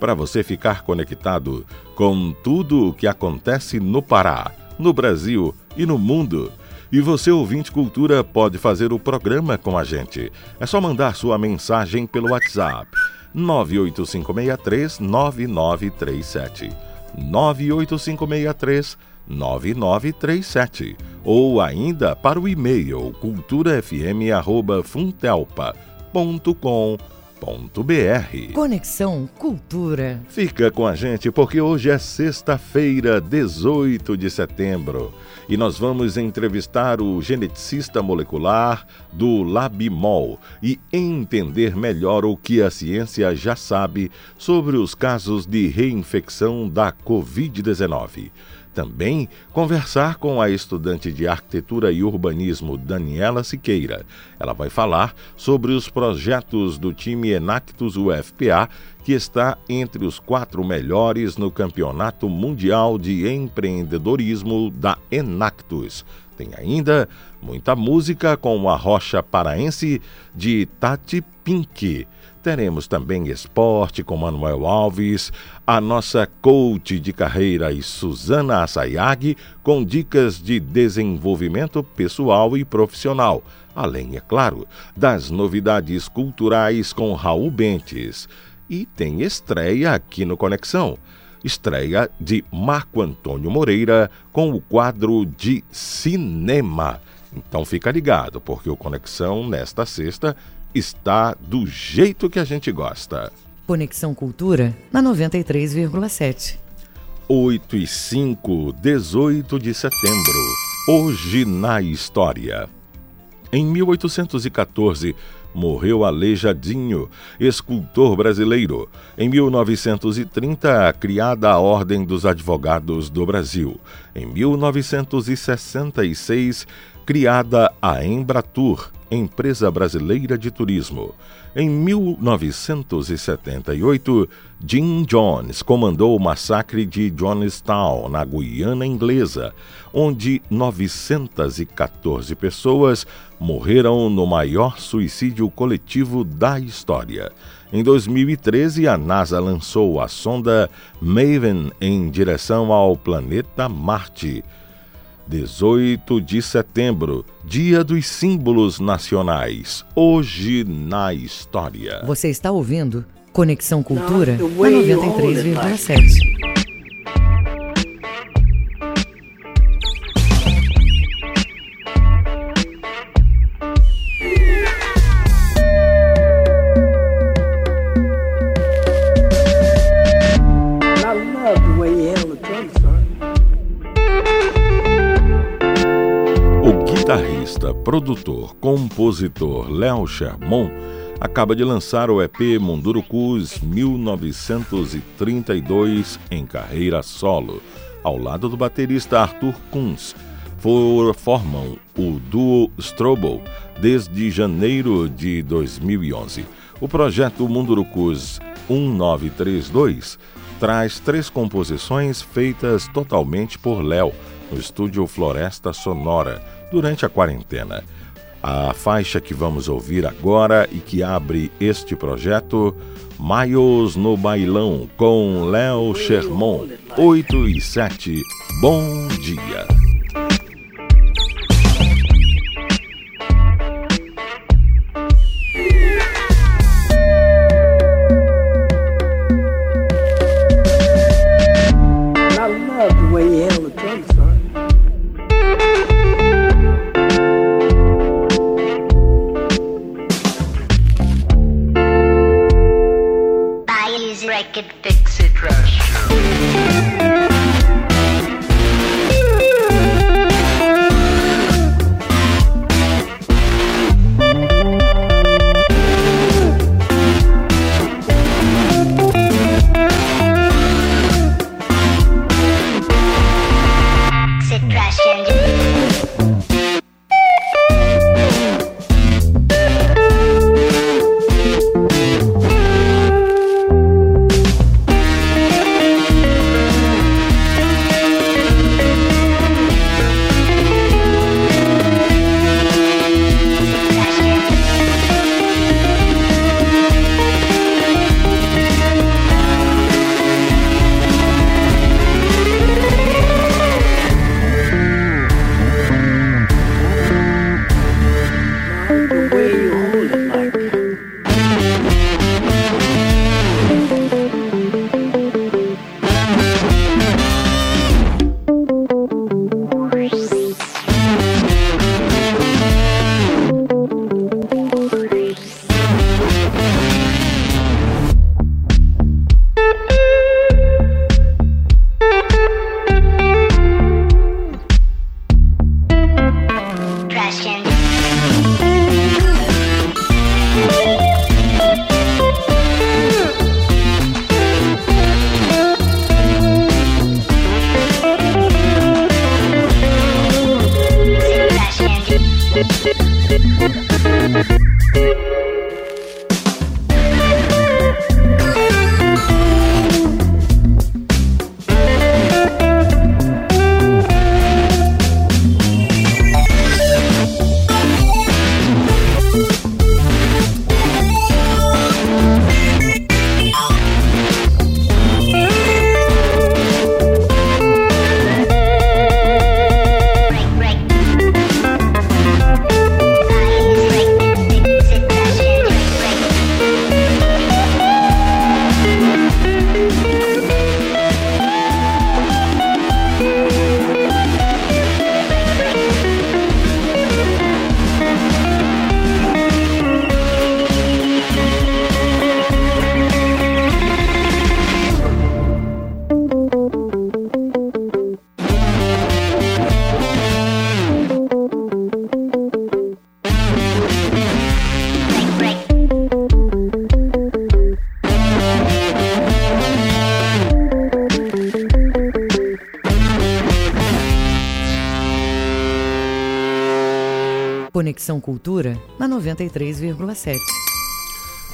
para você ficar conectado com tudo o que acontece no Pará, no Brasil e no mundo. E você, ouvinte Cultura, pode fazer o programa com a gente. É só mandar sua mensagem pelo WhatsApp 98563 9937. 98563 9937 ou ainda para o e-mail culturafm@funtelpa.com.br Conexão Cultura. Fica com a gente porque hoje é sexta-feira, 18 de setembro, e nós vamos entrevistar o geneticista molecular do Labimol e entender melhor o que a ciência já sabe sobre os casos de reinfecção da Covid-19. Também conversar com a estudante de arquitetura e urbanismo Daniela Siqueira. Ela vai falar sobre os projetos do time Enactus UFPA, que está entre os quatro melhores no Campeonato Mundial de Empreendedorismo da Enactus. Tem ainda muita música com a rocha paraense de Tati Pink. Teremos também esporte com Manuel Alves, a nossa coach de carreira e Suzana Assayag com dicas de desenvolvimento pessoal e profissional, além, é claro, das novidades culturais com Raul Bentes. E tem estreia aqui no Conexão. Estreia de Marco Antônio Moreira com o quadro de cinema. Então fica ligado, porque o Conexão nesta sexta está do jeito que a gente gosta. Conexão Cultura na 93,7. 8 e 5, 18 de setembro. Hoje na história. Em 1814, morreu Aleijadinho, escultor brasileiro. Em 1930, criada a Ordem dos Advogados do Brasil. Em 1966, criada a Embratur, empresa brasileira de turismo. Em 1978, Jim Jones comandou o massacre de Jonestown, na Guiana Inglesa, onde 914 pessoas morreram no maior suicídio coletivo da história. Em 2013, a NASA lançou a sonda Maven em direção ao planeta Marte. 18 de setembro, Dia dos Símbolos Nacionais. Hoje na história. Você está ouvindo Conexão Cultura na 93,7. Produtor, compositor Léo Sherman acaba de lançar o EP Mundurucus 1932 em carreira solo, ao lado do baterista Arthur Kunz. For, formam o duo Strobel desde janeiro de 2011. O projeto Mundurucus 1932 traz três composições feitas totalmente por Léo no estúdio Floresta Sonora durante a quarentena. A faixa que vamos ouvir agora e que abre este projeto, Maios no Bailão, com Léo Sherman, 8 e 7. Bom dia! Conexão Cultura na 93,7.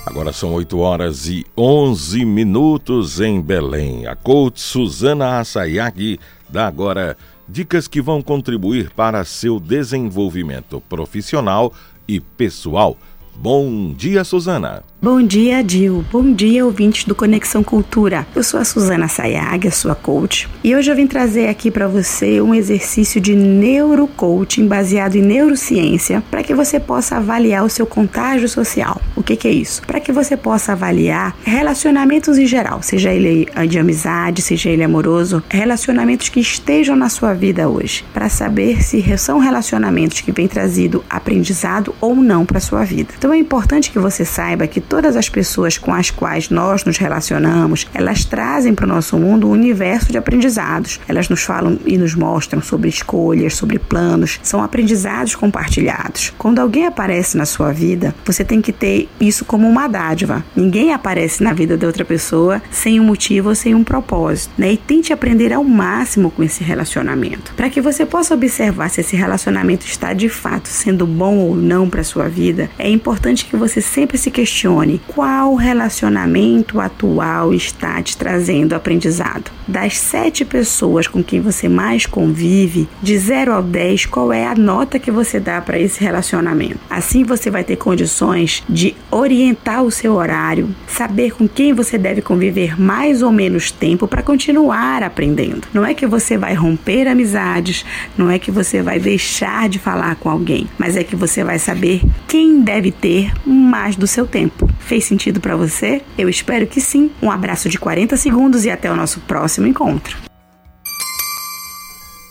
Agora são 8 horas e 11 minutos em Belém. A coach Suzana Assayag dá agora dicas que vão contribuir para seu desenvolvimento profissional e pessoal. Bom dia, Suzana. Bom dia, Dil. Bom dia, ouvintes do Conexão Cultura. Eu sou a Suzana Sayag, a sua coach, e hoje eu vim trazer aqui para você um exercício de neurocoaching baseado em neurociência para que você possa avaliar o seu contágio social. O que, que é isso? Para que você possa avaliar relacionamentos em geral, seja ele de amizade, seja ele amoroso, relacionamentos que estejam na sua vida hoje, para saber se são relacionamentos que vêm trazido aprendizado ou não para sua vida. Então é importante que você saiba que todas as pessoas com as quais nós nos relacionamos, elas trazem para o nosso mundo um universo de aprendizados. Elas nos falam e nos mostram sobre escolhas, sobre planos, são aprendizados compartilhados. Quando alguém aparece na sua vida, você tem que ter isso como uma dádiva. Ninguém aparece na vida de outra pessoa sem um motivo ou sem um propósito, né? E tente aprender ao máximo com esse relacionamento, para que você possa observar se esse relacionamento está de fato sendo bom ou não para sua vida. É importante que você sempre se questione qual relacionamento atual está te trazendo aprendizado. Das sete pessoas com quem você mais convive, de 0 ao 10, qual é a nota que você dá para esse relacionamento? Assim você vai ter condições de orientar o seu horário, saber com quem você deve conviver mais ou menos tempo para continuar aprendendo. Não é que você vai romper amizades, não é que você vai deixar de falar com alguém, mas é que você vai saber quem deve ter mais do seu tempo. Fez sentido para você? Eu espero que sim. Um abraço de 40 segundos e até o nosso próximo encontro.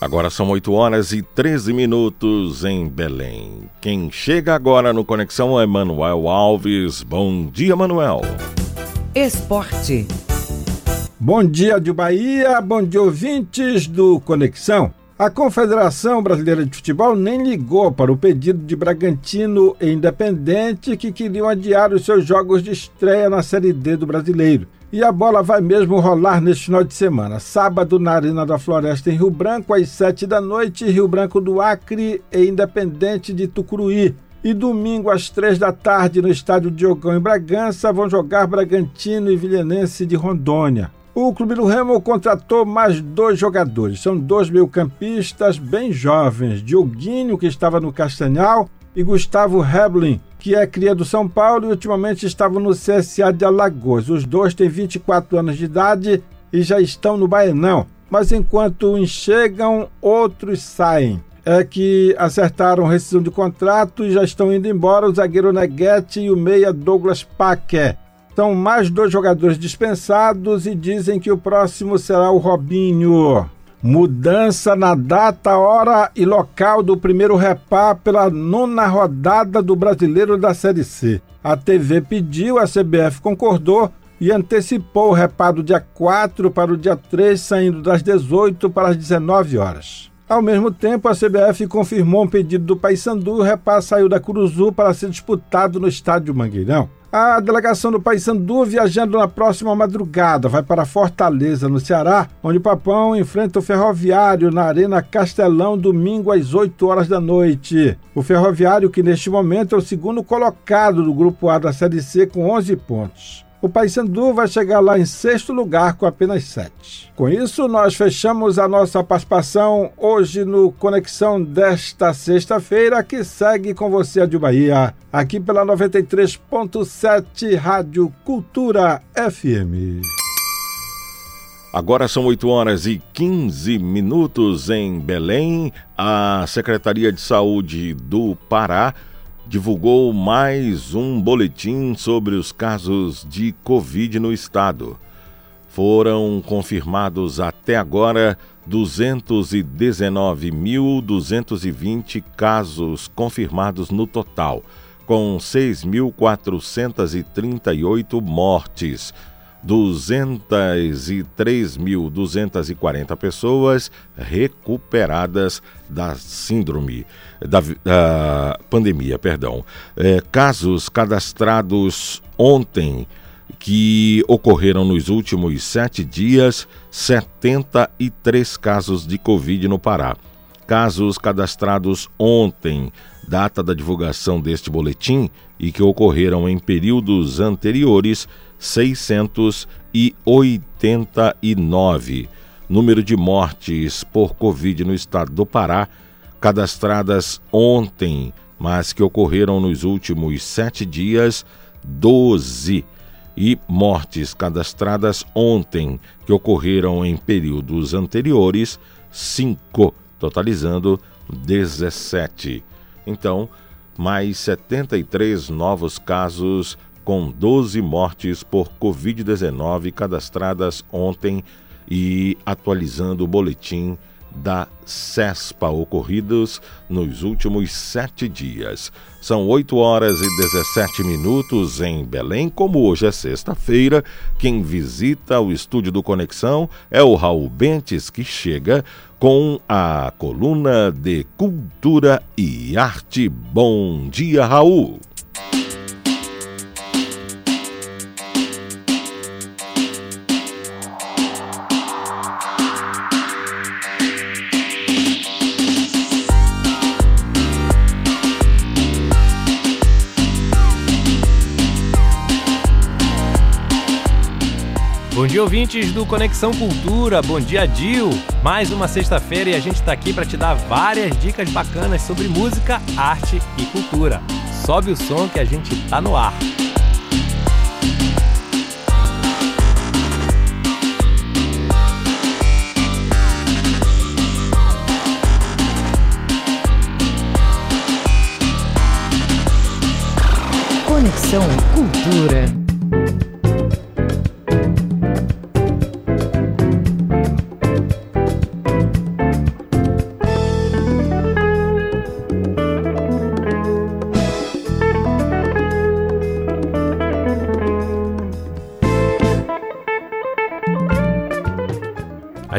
Agora são 8 horas e 13 minutos em Belém. Quem chega agora no Conexão é Manuel Alves. Bom dia, Manuel. Esporte. Bom dia de Bahia, bom dia ouvintes do Conexão. A Confederação Brasileira de Futebol nem ligou para o pedido de Bragantino e Independente que queriam adiar os seus jogos de estreia na Série D do Brasileiro. E a bola vai mesmo rolar neste final de semana. Sábado, na Arena da Floresta, em Rio Branco, às sete da noite, Rio Branco do Acre e Independente de Tucuruí. E domingo, às três da tarde, no estádio Diogão, em Bragança, vão jogar Bragantino e Vilhenense de Rondônia. O Clube do Remo contratou mais dois jogadores. São dois meio-campistas bem jovens: Dioguinho, que estava no Castanhal, e Gustavo Heblin, que é cria do São Paulo e ultimamente estava no CSA de Alagoas. Os dois têm 24 anos de idade e já estão no Baenão. Mas enquanto uns chegam, outros saem. É que acertaram rescisão de contrato e já estão indo embora o zagueiro Neguete e o meia Douglas Paqué. São mais dois jogadores dispensados e dizem que o próximo será o Robinho. Mudança na data, hora e local do primeiro repá pela nona rodada do Brasileiro da Série C. A TV pediu, a CBF concordou e antecipou o repá do dia 4 para o dia 3, saindo das 18 para as 19 horas. Ao mesmo tempo, a CBF confirmou um pedido do Paysandu e o repá saiu da Curuzu para ser disputado no estádio Mangueirão. A delegação do Paysandu viajando na próxima madrugada vai para Fortaleza, no Ceará, onde o Papão enfrenta o Ferroviário na Arena Castelão domingo às 8 horas da noite. O Ferroviário, que neste momento é o segundo colocado do grupo A da Série C com 11 pontos. O Paysandu vai chegar lá em sexto lugar com apenas sete. Com isso, nós fechamos a nossa participação hoje no Conexão desta sexta-feira, que segue com você, de Bahia, aqui pela 93.7 Rádio Cultura FM. Agora são 8 horas e 15 minutos em Belém. A Secretaria de Saúde do Pará divulgou mais um boletim sobre os casos de Covid no estado. Foram confirmados até agora 219.220 casos confirmados no total, com 6.438 mortes 203.240 pessoas recuperadas da síndrome da, da pandemia, perdão. É, casos cadastrados ontem que ocorreram nos últimos sete dias, 73 casos de Covid no Pará. Casos cadastrados ontem, data da divulgação deste boletim, e que ocorreram em períodos anteriores, 689. Número de mortes por Covid no estado do Pará, cadastradas ontem, mas que ocorreram nos últimos sete dias, 12. E mortes cadastradas ontem, que ocorreram em períodos anteriores, 5, totalizando 17. Então, mais 73 novos casos com 12 mortes por Covid-19 cadastradas ontem e atualizando o boletim da CESPA ocorridos nos últimos sete dias. São 8 horas e 17 minutos em Belém. Como hoje é sexta-feira, quem visita o estúdio do Conexão é o Raul Bentes, que chega com a coluna de Cultura e Arte. Bom dia, Raul! Bom dia, ouvintes do Conexão Cultura. Bom dia, Dil. Mais uma sexta-feira e a gente está aqui para te dar várias dicas bacanas sobre música, arte e cultura. Sobe o som que a gente tá no ar. Conexão Cultura.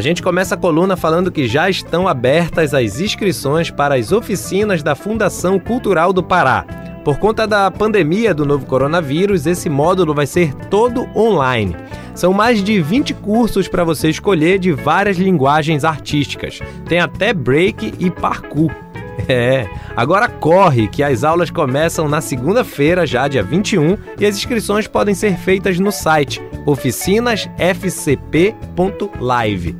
Gente começa a coluna falando que já estão abertas as inscrições para as oficinas da Fundação Cultural do Pará. Por conta da pandemia do novo coronavírus, esse módulo vai ser todo online. São mais de 20 cursos para você escolher de várias linguagens artísticas. Tem até break e parkour. É, agora corre que as aulas começam na segunda-feira, já dia 21, e as inscrições podem ser feitas no site oficinasfcp.live.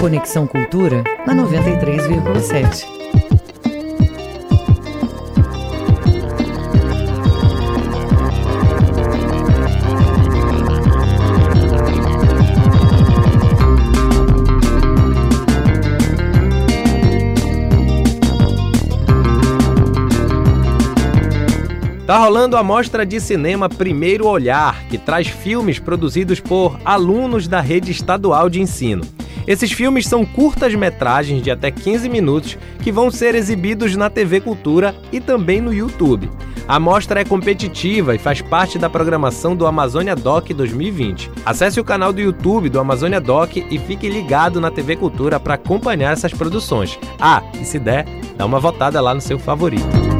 Conexão Cultura na 93,7. Tá rolando a mostra de cinema Primeiro Olhar, que traz filmes produzidos por alunos da rede estadual de ensino. Esses filmes são curtas-metragens de até 15 minutos que vão ser exibidos na TV Cultura e também no YouTube. A mostra é competitiva e faz parte da programação do Amazônia Doc 2020. Acesse o canal do YouTube do Amazônia Doc e fique ligado na TV Cultura para acompanhar essas produções. Ah, e se der, dá uma votada lá no seu favorito.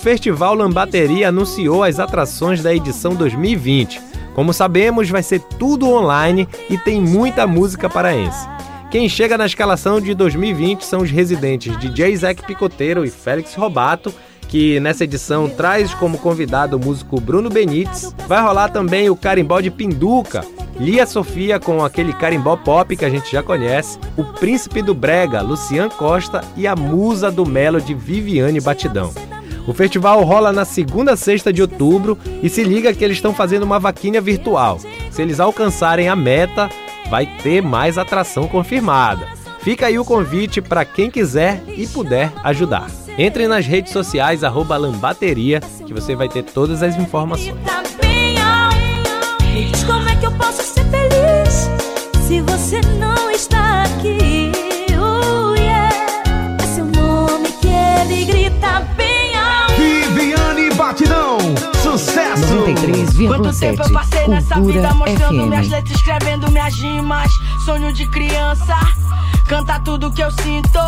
Festival Lambateria anunciou as atrações da edição 2020. Como sabemos, vai ser tudo online e tem muita música paraense. Quem chega na escalação de 2020 são os residentes DJ Zac Picoteiro e Félix Robato, que nessa edição traz como convidado o músico Bruno Benites. Vai rolar também o carimbó de Pinduca, Lia Sofia com aquele carimbó pop que a gente já conhece, o Príncipe do Brega, Lucian Costa e a Musa do Melo de Viviane Batidão. O festival rola na segunda sexta de outubro e se liga que eles estão fazendo uma vaquinha virtual. Se eles alcançarem a meta, vai ter mais atração confirmada. Fica aí o convite para quem quiser e puder ajudar. Entre nas redes sociais @lambateria que você vai ter todas as informações. como é que eu posso ser feliz se você não está aqui? Oh, yeah. É seu nome que ele grita bem Batidão, sucesso! 93,7 Quanto tempo eu passei nessa vida mostrando minhas FM. letras, escrevendo minhas rimas. Sonho de criança, canta tudo que eu sinto.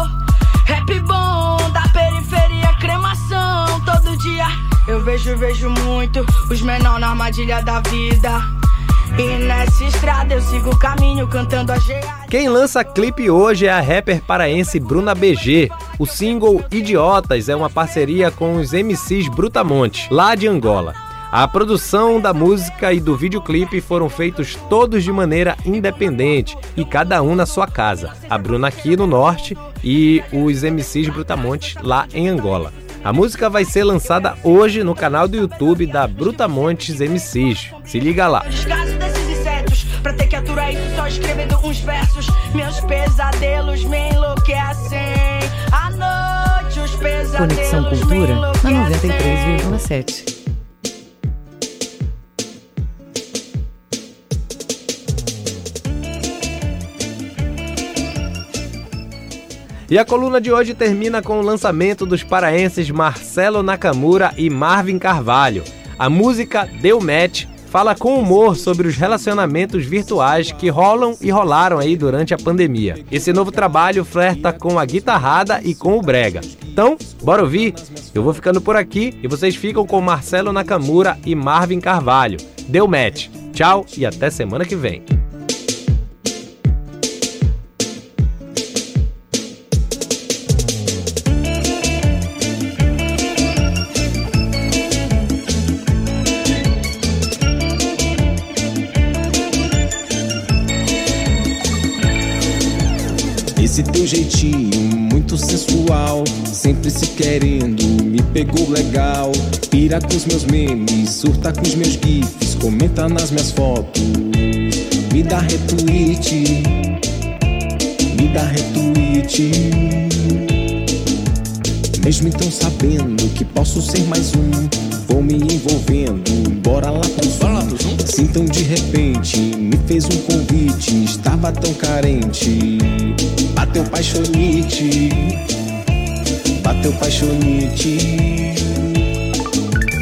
Rap bom da periferia, cremação todo dia. Eu vejo, vejo muito os menor na armadilha da vida. E nessa estrada eu sigo o caminho cantando a geada. Quem lança clipe hoje é a rapper paraense Bruna BG. O single Idiotas é uma parceria com os MCs Brutamonte, lá de Angola. A produção da música e do videoclipe foram feitos todos de maneira independente e cada um na sua casa. A Bruna aqui no norte e os MCs Brutamonte lá em Angola. A música vai ser lançada hoje no canal do YouTube da Brutamontes MCs. Se liga lá. Os casos desses insetos, pra ter que aturar escrevendo uns versos. Meus pesadelos me enlouquecem. À noite, os pesadelos Conexão me Cultura na enlouquecem. 93,7. E a coluna de hoje termina com o lançamento dos paraenses Marcelo Nakamura e Marvin Carvalho. A música Deu Match fala com humor sobre os relacionamentos virtuais que rolam e rolaram aí durante a pandemia. Esse novo trabalho flerta com a guitarrada e com o brega. Então, bora ouvir? Eu vou ficando por aqui e vocês ficam com Marcelo Nakamura e Marvin Carvalho. Deu match. Tchau e até semana que vem. Sempre se querendo, me pegou legal. Pira com os meus memes, surta com os meus gifs, comenta nas minhas fotos, me dá retweet, me dá retweet. Mesmo então sabendo que posso ser mais um, vou me envolvendo, bora lá pro Zoom. Assim tão de repente me fez um convite, estava tão carente. Bateu paixonite, bateu paixonite.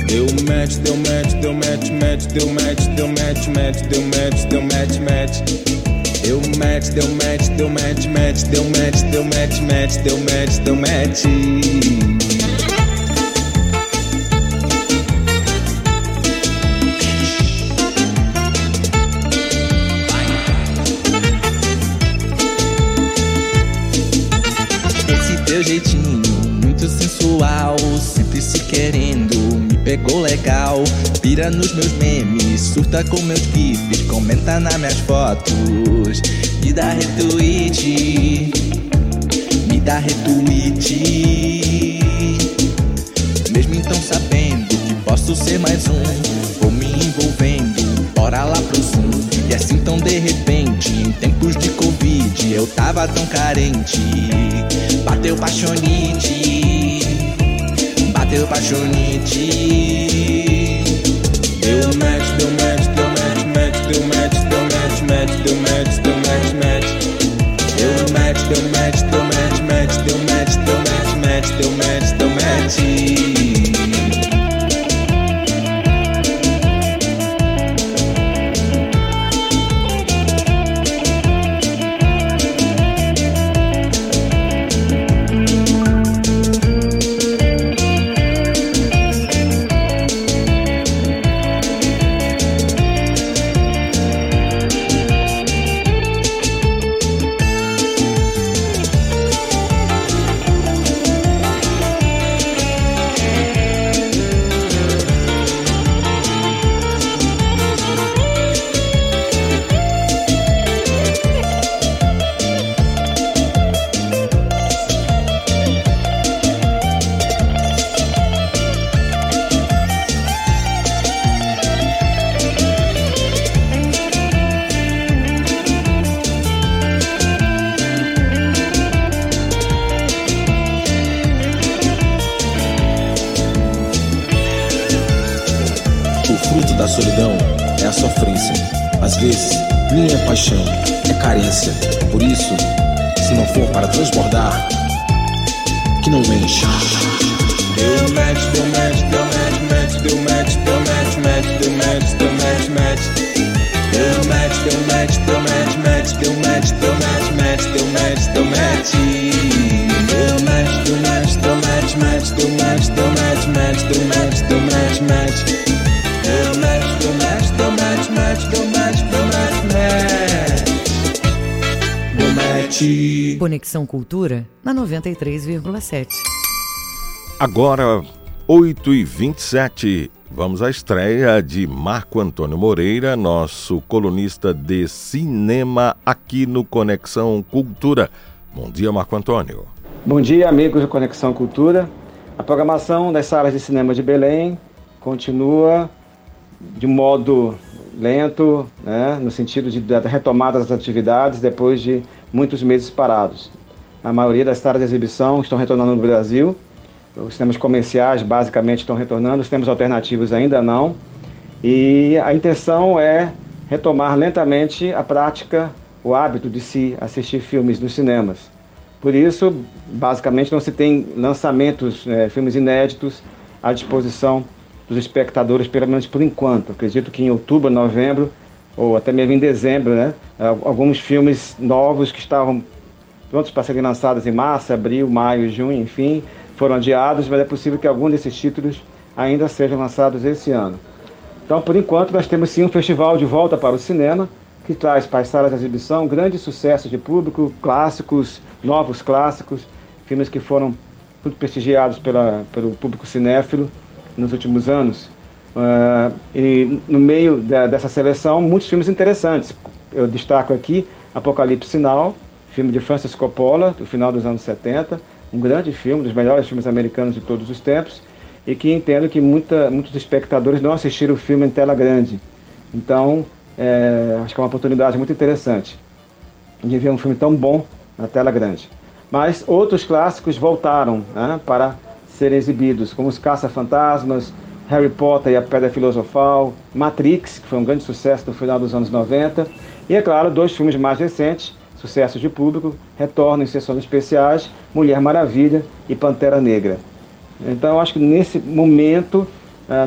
Deu match, deu match, deu match, match, deu match, deu match, match, deu match, deu match, match. Deu match, deu match, deu match, match, deu match, deu match, match, deu match, deu match. Nos meus memes, surta com meus gifs, comenta nas minhas fotos, me dá retweet, me dá retweet. Mesmo então sabendo que posso ser mais um, vou me envolvendo, bora lá pro Zoom. E assim tão de repente, em tempos de Covid, eu tava tão carente. Bateu paixonite, bateu paixonite. Deu match, Por isso, se não for para transbordar, que não encha. Deu match, deu match, deu match, match, deu match, deu match, match, deu match, deu match, match. Deu match, deu match, deu match, match, deu match, deu match, match, deu match, deu match. Deu match, deu match, deu match, match, deu match, deu match, match, deu match, deu match, match. Match. Conexão Cultura na 93,7. Agora, 8 e 27 vamos à estreia de Marco Antônio Moreira, nosso colunista de cinema aqui no Conexão Cultura. Bom dia, Marco Antônio. Bom dia, amigos do Conexão Cultura. A programação das salas de cinema de Belém continua de modo lento, né, no sentido de da retomada das atividades depois de muitos meses parados. A maioria das salas de exibição estão retornando no Brasil. Os cinemas comerciais basicamente estão retornando, os cinemas alternativos ainda não. E a intenção é retomar lentamente a prática, o hábito de se assistir filmes nos cinemas. Por isso, basicamente, não se tem lançamentos, eh, filmes inéditos à disposição dos espectadores, pelo menos por enquanto. Acredito que em outubro, novembro, ou até mesmo em dezembro, né, alguns filmes novos que estavam prontos para serem lançados em março, abril, maio, junho, enfim, foram adiados, mas é possível que algum desses títulos ainda sejam lançados esse ano. Então, por enquanto, nós temos sim um festival de volta para o cinema, que traz para as salas de exibição grandes sucessos de público, clássicos, novos clássicos, filmes que foram muito prestigiados pela, pelo público cinéfilo nos últimos anos. Uh, e no meio da, dessa seleção, muitos filmes interessantes. Eu destaco aqui Apocalipse Sinal, filme de Francis Coppola, do final dos anos 70, um grande filme, um dos melhores filmes americanos de todos os tempos, e que entendo que muita, muitos espectadores não assistiram o filme em tela grande. Então, é, acho que é uma oportunidade muito interessante de ver um filme tão bom na tela grande. Mas outros clássicos voltaram né, para serem exibidos, como Os Caça-Fantasmas, Harry Potter e a Pedra Filosofal, Matrix, que foi um grande sucesso no final dos anos 90, e, é claro, dois filmes mais recentes, sucessos de público, retornam em sessões especiais, Mulher Maravilha e Pantera Negra. Então, acho que nesse momento, ah,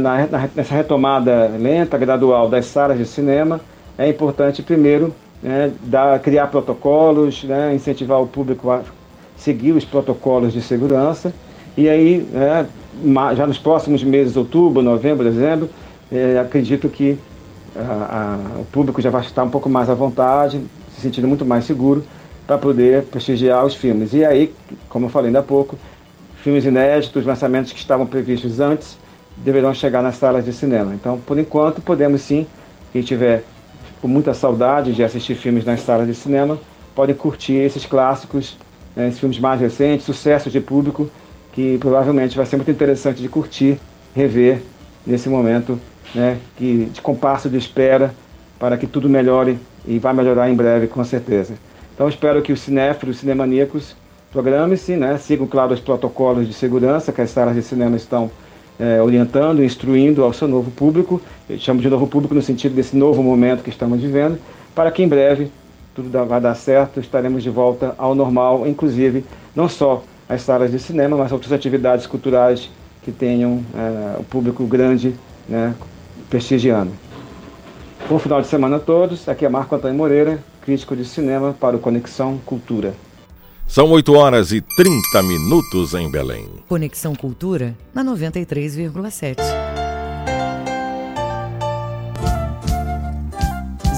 nessa retomada lenta, gradual das salas de cinema, é importante, primeiro, né, dar, criar protocolos, né, incentivar o público a seguir os protocolos de segurança, e aí, né, já nos próximos meses, outubro, novembro, dezembro, é, acredito que o público já vai estar um pouco mais à vontade, se sentindo muito mais seguro para poder prestigiar os filmes. E aí, como eu falei ainda há pouco, filmes inéditos, lançamentos que estavam previstos antes, deverão chegar nas salas de cinema. Então, por enquanto, podemos sim, quem tiver com muita saudade de assistir filmes nas salas de cinema, pode curtir esses clássicos, né, esses filmes mais recentes, sucessos de público, que provavelmente vai ser muito interessante de curtir, rever nesse momento né, que, de compasso de espera para que tudo melhore e vai melhorar em breve, com certeza. Então espero que os cinéfilos, os cinemaníacos, programem-se, né, sigam, claro, os protocolos de segurança que as salas de cinema estão é, orientando, instruindo ao seu novo público, eu chamo de novo público no sentido desse novo momento que estamos vivendo, para que em breve tudo vai dar certo, estaremos de volta ao normal, inclusive não só as salas de cinema, mas outras atividades culturais que tenham é, o público grande né, prestigiando. Bom final de semana a todos. Aqui é Marco Antônio Moreira, crítico de cinema para o Conexão Cultura. São 8 horas e 30 minutos em Belém. Conexão Cultura na 93,7.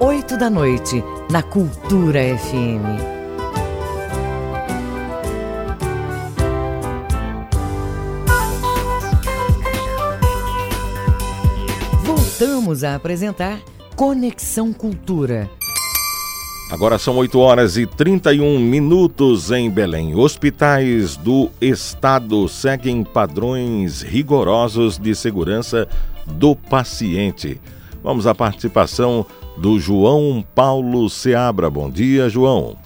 oito da noite, na Cultura FM. Voltamos a apresentar Conexão Cultura. Agora são 8 horas e 31 minutos em Belém. Hospitais do Estado seguem padrões rigorosos de segurança do paciente. Vamos à participação do João Paulo Seabra. Bom dia, João.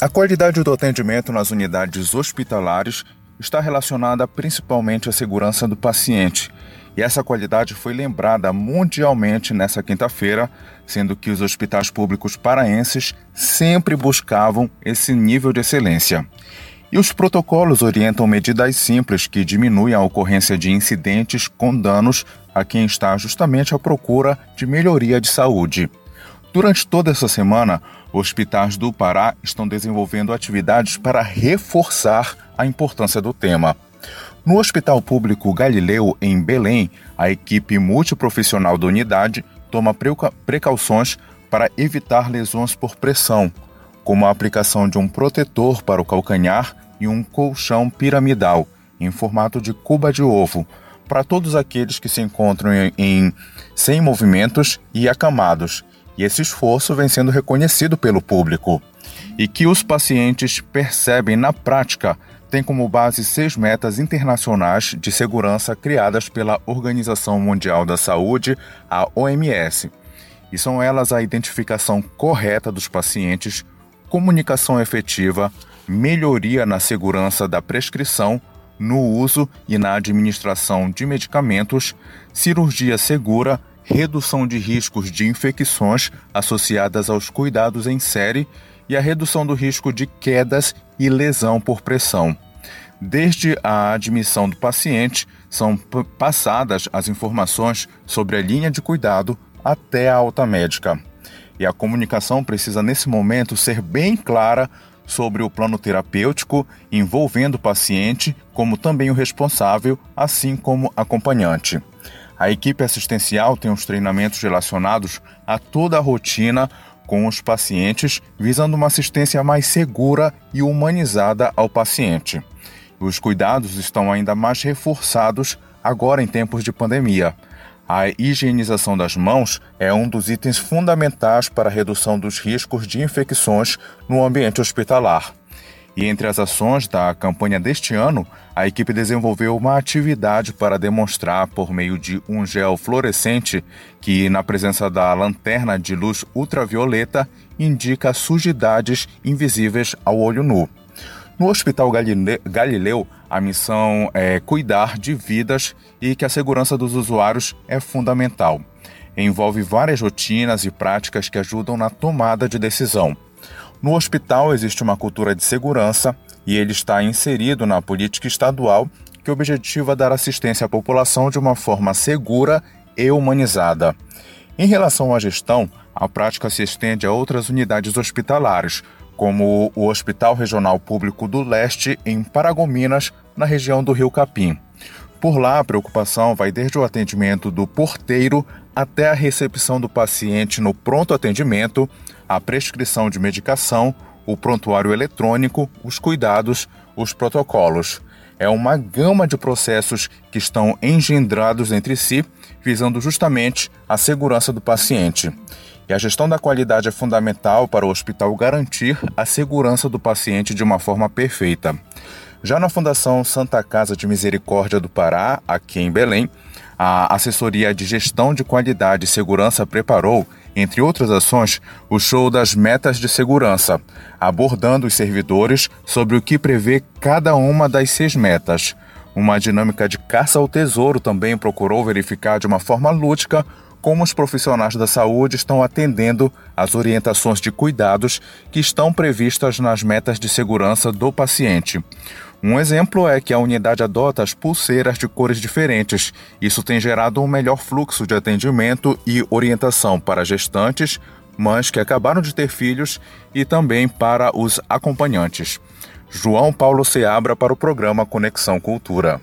A qualidade do atendimento nas unidades hospitalares está relacionada principalmente à segurança do paciente e essa qualidade foi lembrada mundialmente nessa quinta-feira, sendo que os hospitais públicos paraenses sempre buscavam esse nível de excelência. E os protocolos orientam medidas simples que diminuem a ocorrência de incidentes com danos a quem está justamente à procura de melhoria de saúde. Durante toda essa semana, hospitais do Pará estão desenvolvendo atividades para reforçar a importância do tema. No Hospital Público Galileu, em Belém, a equipe multiprofissional da unidade toma precauções para evitar lesões por pressão, como a aplicação de um protetor para o calcanhar e um colchão piramidal, em formato de cuba de ovo, para todos aqueles que se encontram em, em sem movimentos e acamados. E esse esforço vem sendo reconhecido pelo público. E que os pacientes percebem na prática tem como base seis metas internacionais de segurança criadas pela Organização Mundial da Saúde, a OMS. E são elas a identificação correta dos pacientes, comunicação efetiva, melhoria na segurança da prescrição, no uso e na administração de medicamentos, cirurgia segura, redução de riscos de infecções associadas aos cuidados em série e a redução do risco de quedas e lesão por pressão. Desde a admissão do paciente, são passadas as informações sobre a linha de cuidado até a alta médica. E a comunicação precisa, nesse momento, ser bem clara sobre o plano terapêutico envolvendo o paciente, como também o responsável, assim como acompanhante. A equipe assistencial tem os treinamentos relacionados a toda a rotina com os pacientes, visando uma assistência mais segura e humanizada ao paciente. Os cuidados estão ainda mais reforçados agora em tempos de pandemia. A higienização das mãos é um dos itens fundamentais para a redução dos riscos de infecções no ambiente hospitalar. E entre as ações da campanha deste ano, a equipe desenvolveu uma atividade para demonstrar, por meio de um gel fluorescente, que, na presença da lanterna de luz ultravioleta, indica sujidades invisíveis ao olho nu. No Hospital Galileu, a missão é cuidar de vidas e que a segurança dos usuários é fundamental. Envolve várias rotinas e práticas que ajudam na tomada de decisão. No hospital existe uma cultura de segurança e ele está inserido na política estadual que objetiva dar assistência à população de uma forma segura e humanizada. Em relação à gestão, a prática se estende a outras unidades hospitalares, como o Hospital Regional Público do Leste, em Paragominas, na região do Rio Capim. Por lá, a preocupação vai desde o atendimento do porteiro até a recepção do paciente no pronto atendimento, a prescrição de medicação, o prontuário eletrônico, os cuidados, os protocolos. É uma gama de processos que estão engendrados entre si, visando justamente a segurança do paciente. E a gestão da qualidade é fundamental para o hospital garantir a segurança do paciente de uma forma perfeita. Já na Fundação Santa Casa de Misericórdia do Pará, aqui em Belém, a Assessoria de Gestão de Qualidade e Segurança preparou, entre outras ações, o show das metas de segurança, abordando os servidores sobre o que prevê cada uma das seis metas. Uma dinâmica de caça ao tesouro também procurou verificar de uma forma lúdica como os profissionais da saúde estão atendendo às orientações de cuidados que estão previstas nas metas de segurança do paciente. Um exemplo é que a unidade adota as pulseiras de cores diferentes. Isso tem gerado um melhor fluxo de atendimento e orientação para gestantes, mães que acabaram de ter filhos e também para os acompanhantes. João Paulo Seabra para o programa Conexão Cultura.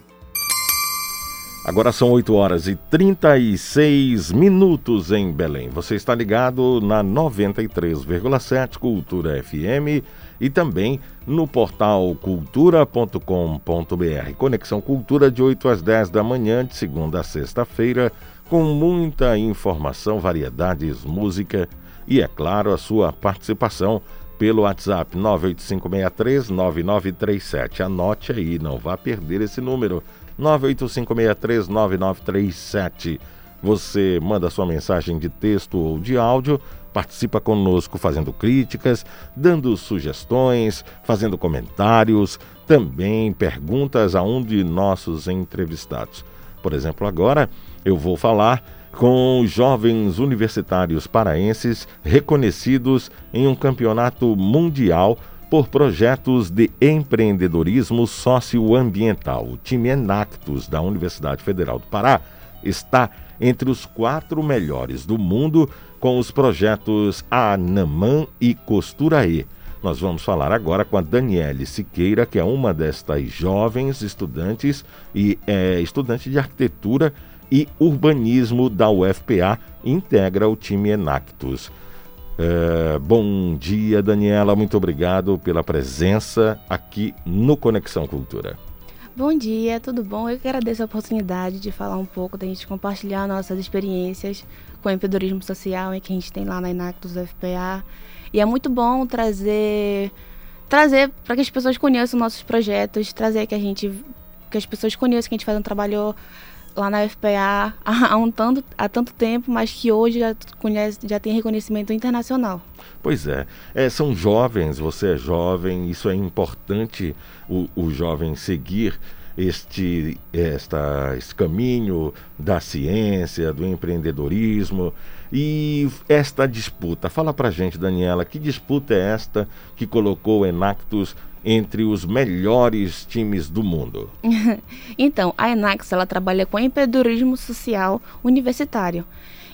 Agora são 8 horas e 36 minutos em Belém. Você está ligado na 93,7 Cultura FM e também no portal cultura.com.br. Conexão Cultura de 8 às 10 da manhã, de segunda a sexta-feira, com muita informação, variedades, música e, é claro, a sua participação pelo WhatsApp 985639937. Anote aí, não vá perder esse número. 985639937. Você manda sua mensagem de texto ou de áudio, participa conosco fazendo críticas, dando sugestões, fazendo comentários, também perguntas a um de nossos entrevistados. Por exemplo, agora eu vou falar com jovens universitários paraenses reconhecidos em um campeonato mundial por projetos de empreendedorismo socioambiental. O time Enactus da Universidade Federal do Pará está entre os quatro melhores do mundo com os projetos Anamã e Costuraê. Nós vamos falar agora com a Daniele Siqueira, que é uma destas jovens estudantes e é estudante de arquitetura e urbanismo da UFPA, integra o time Enactus. É, bom dia, Daniela. Muito obrigado pela presença aqui no Conexão Cultura. Bom dia, tudo bom? Eu que agradeço a oportunidade de falar um pouco, da gente compartilhar nossas experiências com o empreendedorismo social que a gente tem lá na Inactus UFPA. E é muito bom trazer trazer para que as pessoas conheçam nossos projetos, trazer que a gente que as pessoas conheçam que a gente faz um trabalho lá na FPA há, um tanto, há tanto tempo, mas que hoje já, conhece, já tem reconhecimento internacional. Pois é. é. são jovens, você é jovem, isso é importante o, o jovem seguir este, esta, este caminho da ciência, do empreendedorismo e esta disputa. Fala pra gente, Daniela, que disputa é esta que colocou o Enactus entre os melhores times do mundo? então, a Enax ela trabalha com empreendedorismo social universitário.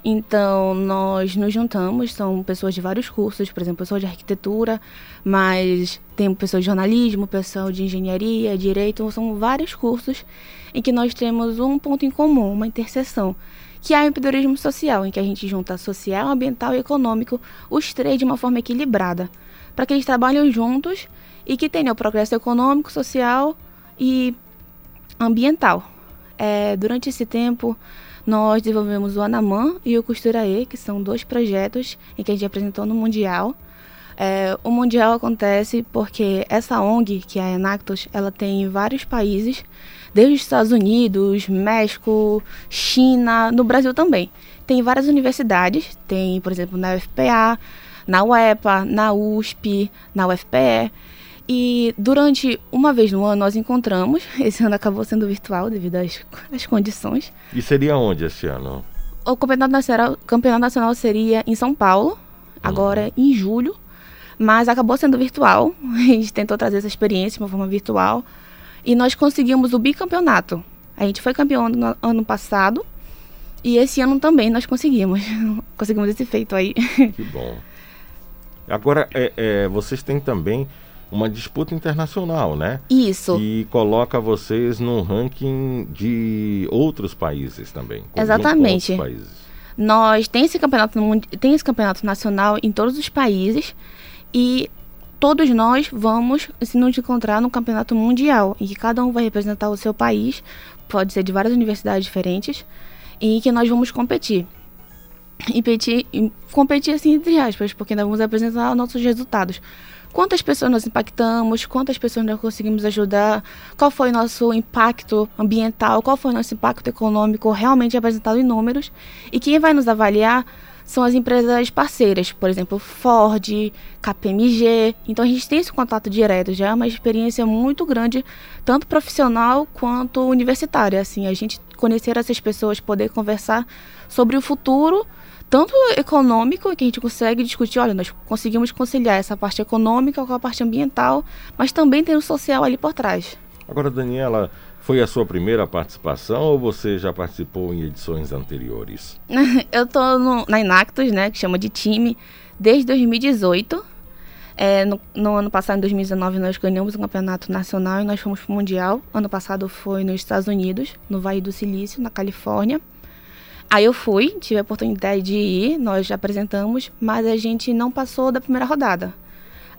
Então, nós nos juntamos, são pessoas de vários cursos, por exemplo, pessoas de arquitetura, mas tem pessoas de jornalismo, pessoal de engenharia, direito, são vários cursos em que nós temos um ponto em comum, uma interseção, que é o empreendedorismo social, em que a gente junta social, ambiental e econômico, os três de uma forma equilibrada, para que eles trabalhem juntos e que tenham o progresso econômico, social e ambiental. É, durante esse tempo, nós desenvolvemos o Anamã e o Costuraê, que são dois projetos em que a gente apresentou no Mundial. É, o Mundial acontece porque essa ONG, que é a Enactus, ela tem vários países, desde os Estados Unidos, México, China, no Brasil também. Tem várias universidades, tem, por exemplo, na UFPA, na UEPA, na USP, na UFPE. E durante uma vez no ano nós encontramos, esse ano acabou sendo virtual devido às, às condições. E seria onde esse ano? O campeonato nacional, campeonato nacional seria em São Paulo, agora em julho, mas acabou sendo virtual. A gente tentou trazer essa experiência de uma forma virtual e nós conseguimos o bicampeonato. A gente foi campeão no ano passado e esse ano também nós conseguimos. conseguimos esse feito aí. Que bom. Agora, é, é, vocês têm também uma disputa internacional, né? Isso. E coloca vocês num ranking de outros países também. Exatamente. Países. Nós tem esse campeonato tem esse campeonato nacional em todos os países e todos nós vamos se nos encontrar no campeonato mundial em que cada um vai representar o seu país, pode ser de várias universidades diferentes, e que nós vamos competir. E competir, competir assim entre aspas, porque nós vamos apresentar nossos resultados quantas pessoas nós impactamos, quantas pessoas nós conseguimos ajudar, qual foi o nosso impacto ambiental, qual foi o nosso impacto econômico realmente apresentado em números. E quem vai nos avaliar são as empresas parceiras, por exemplo, Ford, KPMG. Então a gente tem esse contato direto, já é uma experiência muito grande, tanto profissional quanto universitária. Assim, a gente conhecer essas pessoas, poder conversar sobre o futuro tanto econômico, que a gente consegue discutir, olha, nós conseguimos conciliar essa parte econômica com a parte ambiental, mas também tem o social ali por trás. Agora, Daniela, foi a sua primeira participação ou você já participou em edições anteriores? Eu estou na Inactus, né, que chama de time, desde 2018. É, no, no, ano passado, em 2019, nós ganhamos um campeonato nacional e nós fomos para o Mundial. Ano passado foi nos Estados Unidos, no Vale do Silício, na Califórnia. Aí eu fui, tive a oportunidade de ir, nós apresentamos, mas a gente não passou da primeira rodada.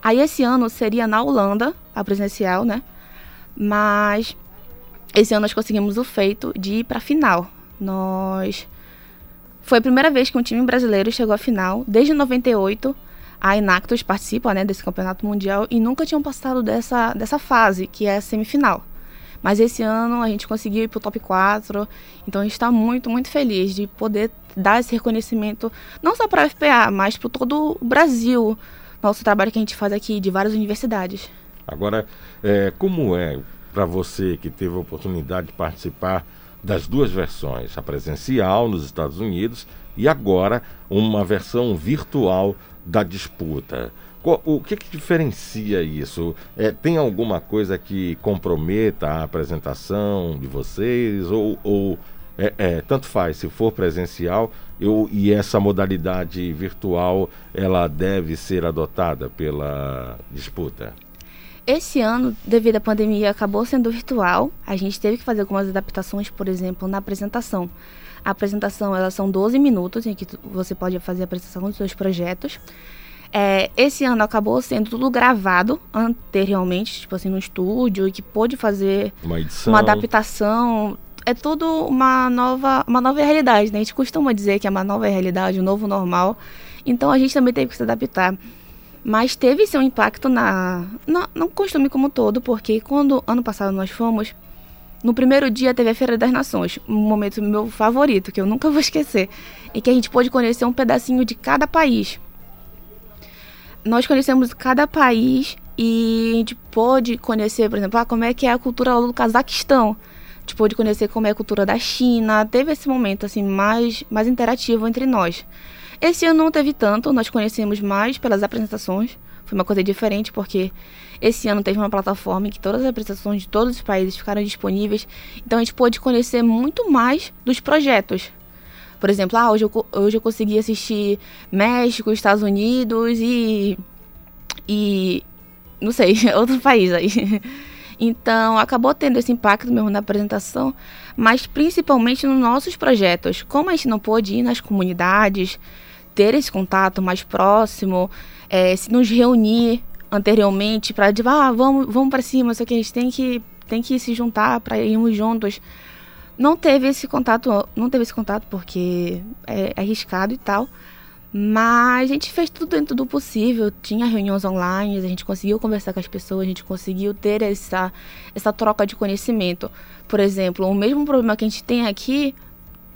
Aí esse ano seria na Holanda, a presencial, né? Mas esse ano nós conseguimos o feito de ir para a final. Nós foi a primeira vez que um time brasileiro chegou à final, desde 98. A Enactus participa, né, desse campeonato mundial e nunca tinham passado dessa dessa fase, que é a semifinal. Mas esse ano a gente conseguiu ir para o top 4, então a gente está muito, muito feliz de poder dar esse reconhecimento, não só para a FPA, mas para todo o Brasil, nosso trabalho que a gente faz aqui de várias universidades. Agora, é, como é para você que teve a oportunidade de participar das duas versões, a presencial nos Estados Unidos e agora uma versão virtual da disputa? O que, que diferencia isso? É, tem alguma coisa que comprometa a apresentação de vocês? Ou, ou é, é, tanto faz, se for presencial eu, e essa modalidade virtual, ela deve ser adotada pela disputa? Esse ano, devido à pandemia, acabou sendo virtual. A gente teve que fazer algumas adaptações, por exemplo, na apresentação. A apresentação, elas são 12 minutos em que você pode fazer a apresentação dos seus projetos. É, esse ano acabou sendo tudo gravado anteriormente, tipo assim, no estúdio, e que pôde fazer uma, edição. uma adaptação. É tudo uma nova, uma nova realidade, né? A gente costuma dizer que é uma nova realidade, um novo normal. Então a gente também teve que se adaptar. Mas teve seu impacto na, na, no costume como todo, porque quando ano passado nós fomos, no primeiro dia teve a Feira das Nações, um momento meu favorito, que eu nunca vou esquecer, e que a gente pôde conhecer um pedacinho de cada país nós conhecemos cada país e a gente pôde conhecer, por exemplo, ah, como é que é a cultura do Cazaquistão. A gente pôde conhecer como é a cultura da China. Teve esse momento assim mais, mais interativo entre nós. Esse ano não teve tanto, nós conhecemos mais pelas apresentações. Foi uma coisa diferente porque esse ano teve uma plataforma em que todas as apresentações de todos os países ficaram disponíveis. Então a gente pôde conhecer muito mais dos projetos. Por exemplo, ah, hoje eu, hoje eu consegui assistir México, Estados Unidos e. e. não sei, outro país aí. Então, acabou tendo esse impacto mesmo na apresentação, mas principalmente nos nossos projetos. Como a gente não pôde ir nas comunidades, ter esse contato mais próximo, é, se nos reunir anteriormente para dizer, ah, vamos, vamos para cima, só que a gente tem que, tem que se juntar para irmos juntos. Não teve esse contato, não teve esse contato porque é, é arriscado e tal. Mas a gente fez tudo dentro do possível. Tinha reuniões online, a gente conseguiu conversar com as pessoas, a gente conseguiu ter essa, essa troca de conhecimento. Por exemplo, o mesmo problema que a gente tem aqui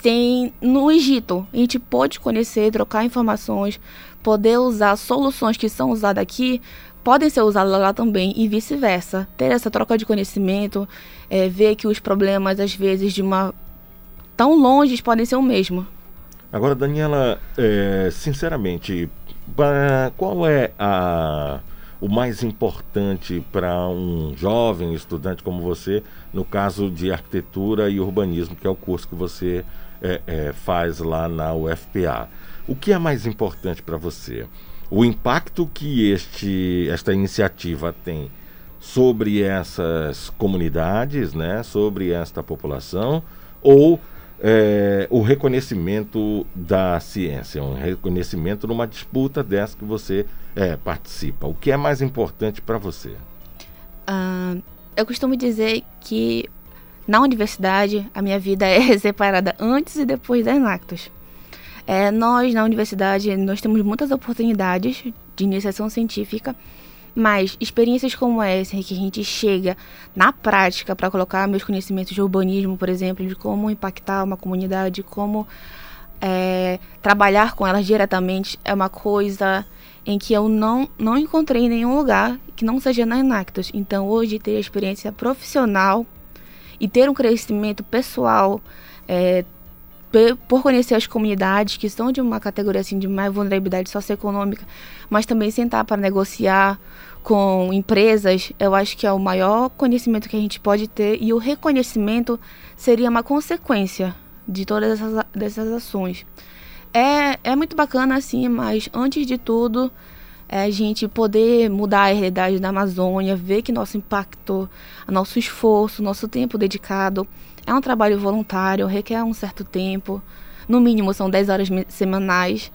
tem no Egito. A gente pode conhecer, trocar informações, poder usar soluções que são usadas aqui, podem ser usadas lá também e vice-versa. Ter essa troca de conhecimento, é, ver que os problemas, às vezes, de uma tão longe podem ser o mesmo. Agora, Daniela, é, sinceramente, qual é a, o mais importante para um jovem estudante como você, no caso de arquitetura e urbanismo, que é o curso que você é, é, faz lá na UFPA? O que é mais importante para você? O impacto que este, esta iniciativa tem sobre essas comunidades, né, sobre esta população, ou é, o reconhecimento da ciência, um reconhecimento numa disputa dessa que você é, participa. O que é mais importante para você? Uh, eu costumo dizer que na universidade a minha vida é separada antes e depois da Enactus. É, nós na universidade nós temos muitas oportunidades de iniciação científica mas experiências como essa, em que a gente chega na prática para colocar meus conhecimentos de urbanismo, por exemplo, de como impactar uma comunidade, como é, trabalhar com elas diretamente, é uma coisa em que eu não, não encontrei em nenhum lugar que não seja na Enactus. Então, hoje, ter experiência profissional e ter um crescimento pessoal, é, por conhecer as comunidades que estão de uma categoria assim de mais vulnerabilidade socioeconômica, mas também sentar para negociar com empresas, eu acho que é o maior conhecimento que a gente pode ter e o reconhecimento seria uma consequência de todas essas dessas ações. É, é muito bacana assim, mas antes de tudo, é a gente poder mudar a realidade da Amazônia, ver que nosso impacto, nosso esforço, nosso tempo dedicado é um trabalho voluntário, requer um certo tempo. No mínimo são 10 horas semanais,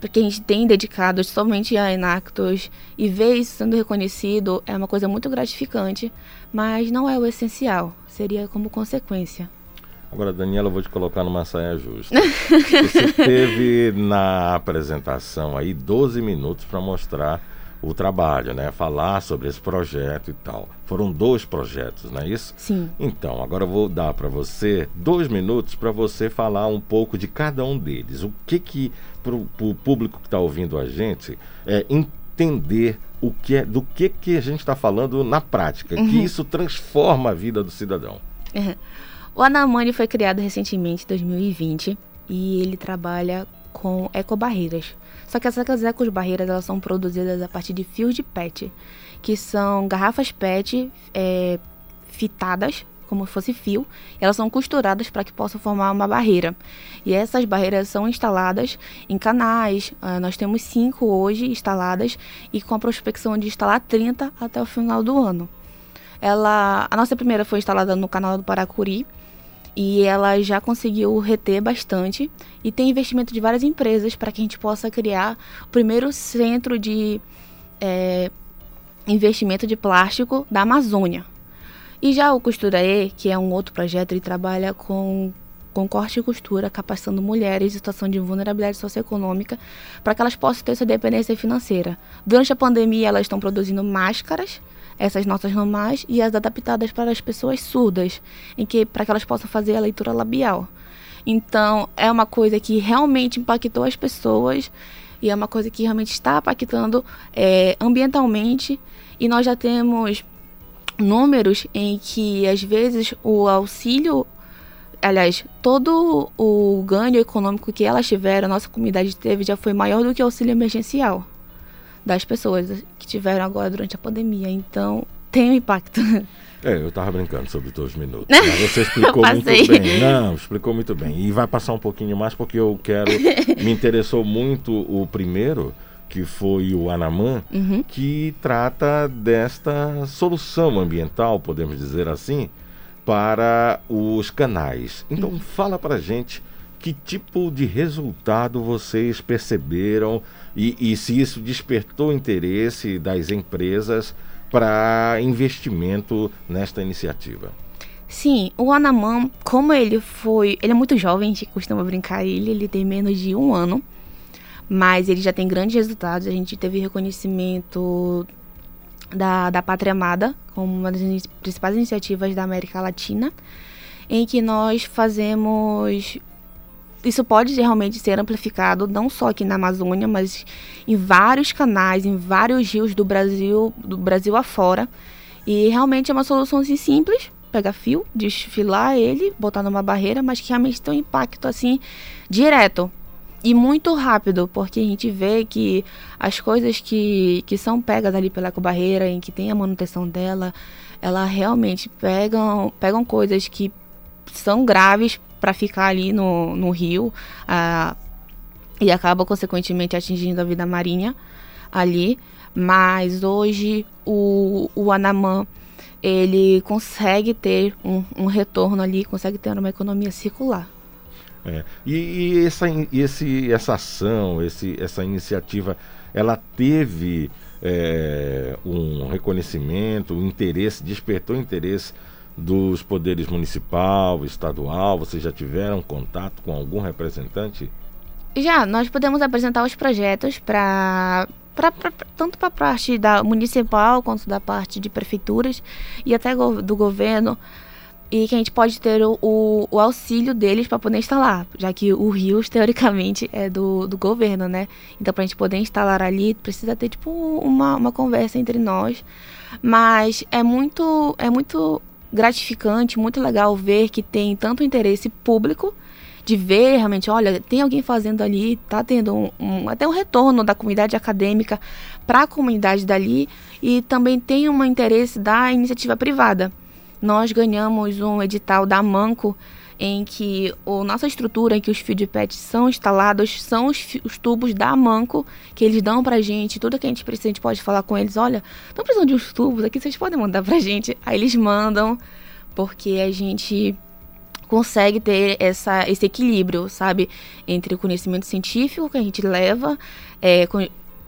porque a gente tem dedicado somente a Enactus e ver isso sendo reconhecido é uma coisa muito gratificante, mas não é o essencial, seria como consequência. Agora, Daniela, eu vou te colocar numa saia justa. Você teve na apresentação aí 12 minutos para mostrar o trabalho, né? Falar sobre esse projeto e tal. Foram dois projetos, não é isso? Sim. Então, agora eu vou dar para você dois minutos para você falar um pouco de cada um deles. O que que para o público que está ouvindo a gente é entender o que é, do que que a gente está falando na prática, uhum. que isso transforma a vida do cidadão. Uhum. O Anamani foi criado recentemente, em 2020, e ele trabalha com ecobarreiras. Só que essas ecobarreiras elas são produzidas a partir de fios de PET, que são garrafas PET é, fitadas como se fosse fio, elas são costuradas para que possam formar uma barreira. E essas barreiras são instaladas em canais. Uh, nós temos cinco hoje instaladas e com a prospecção de instalar 30 até o final do ano. Ela, a nossa primeira foi instalada no canal do Paracuri, e ela já conseguiu reter bastante e tem investimento de várias empresas para que a gente possa criar o primeiro centro de é, investimento de plástico da Amazônia. E já o Costuraê, que é um outro projeto, ele trabalha com, com corte e costura, capacitando mulheres em situação de vulnerabilidade socioeconômica para que elas possam ter sua dependência financeira. Durante a pandemia, elas estão produzindo máscaras essas notas normais e as adaptadas para as pessoas surdas, em que para que elas possam fazer a leitura labial. Então, é uma coisa que realmente impactou as pessoas e é uma coisa que realmente está impactando é, ambientalmente. E nós já temos números em que, às vezes, o auxílio, aliás, todo o ganho econômico que elas tiveram, a nossa comunidade teve, já foi maior do que o auxílio emergencial das pessoas que tiveram agora durante a pandemia. Então, tem um impacto. É, eu estava brincando sobre dois minutos. Mas você explicou muito bem. Não, explicou muito bem. E vai passar um pouquinho mais porque eu quero. me interessou muito o primeiro, que foi o Anamã, Uhum. que trata desta solução ambiental, podemos dizer assim, para os canais. Então Uhum. fala para gente que tipo de resultado vocês perceberam e, e se isso despertou interesse das empresas para investimento nesta iniciativa. Sim, o Anamã, como ele foi. Ele é muito jovem, a gente costuma brincar ele, ele tem menos de um ano. Mas ele já tem grandes resultados. A gente teve reconhecimento da, da Pátria Amada, como uma das principais iniciativas da América Latina, em que nós fazemos. Isso pode realmente ser amplificado não só aqui na Amazônia, mas em vários canais, em vários rios do Brasil, do Brasil afora. E realmente é uma solução assim, simples, pegar fio, desfilar ele, botar numa barreira, mas que realmente tem um impacto assim direto e muito rápido, porque a gente vê que as coisas que, que são pegas ali pela ecobarreira, em que tem a manutenção dela, ela realmente pegam, pegam coisas que são graves para ficar ali no, no rio ah, e acaba consequentemente atingindo a vida marinha ali. Mas hoje o, o Anamã ele consegue ter um, um retorno ali, consegue ter uma economia circular. É. E, e essa, esse, essa ação, esse, essa iniciativa, ela teve é, um reconhecimento, um interesse, despertou interesse dos poderes municipal, estadual? Vocês já tiveram contato com algum representante? Já, nós podemos apresentar os projetos para tanto para a parte da municipal quanto da parte de prefeituras e até go- do governo e que a gente pode ter o, o, o auxílio deles para poder instalar, já que o Rios teoricamente é do, do governo, né? Então para a gente poder instalar ali precisa ter tipo uma, uma conversa entre nós, mas é muito é muito gratificante, muito legal ver que tem tanto interesse público de ver realmente, olha, tem alguém fazendo ali, tá tendo um, um- até um retorno da comunidade acadêmica para a comunidade dali e também tem um interesse da iniciativa privada. Nós ganhamos um edital da Manco em que a nossa estrutura, em que os fios de são instalados, são os, os tubos da Manco que eles dão pra gente, tudo que a gente precisa, a gente pode falar com eles, olha, estão precisando de uns tubos aqui, vocês podem mandar pra gente. Aí eles mandam, porque a gente consegue ter essa, esse equilíbrio, sabe? Entre o conhecimento científico que a gente leva, é,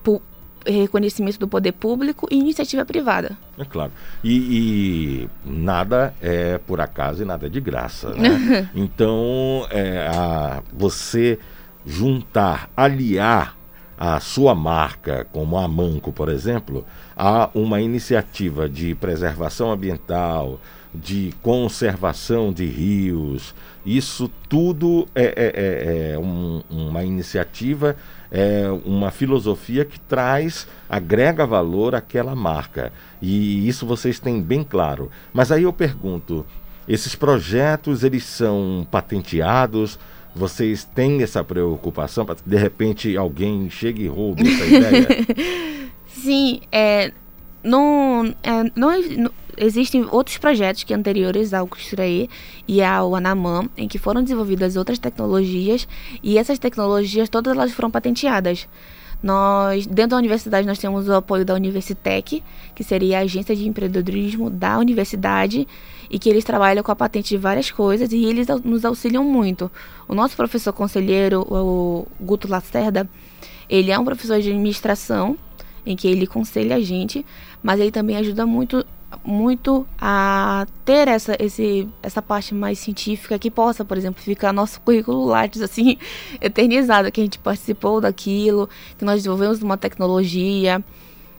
pu- reconhecimento do poder público e iniciativa privada. É claro. E, e nada é por acaso e nada é de graça, né? então, é, a- você juntar, aliar a sua marca, como a Manco, por exemplo, a uma iniciativa de preservação ambiental, de conservação de rios, isso tudo é, é- é- é um- uma iniciativa, é uma filosofia que traz, agrega valor àquela marca. E isso vocês têm bem claro. Mas aí eu pergunto, esses projetos, eles são patenteados? Vocês têm essa preocupação para de repente alguém chegue e roube essa ideia? Sim, é, não, é, não, não- existem outros projetos que anteriores ao Costuraí e ao Anamã, em que foram desenvolvidas outras tecnologias e essas tecnologias todas elas foram patenteadas. Nós, dentro da universidade, nós temos o apoio da Universitec, que seria a agência de empreendedorismo da universidade, e que eles trabalham com a patente de várias coisas e eles nos auxiliam muito. O nosso professor conselheiro, o Guto Lacerda, ele é um professor de administração, em que ele conselha a gente, mas ele também ajuda muito muito a ter essa, esse, essa parte mais científica que possa, por exemplo, ficar nosso currículo Lattes assim, eternizado, que a gente participou daquilo, que nós desenvolvemos uma tecnologia,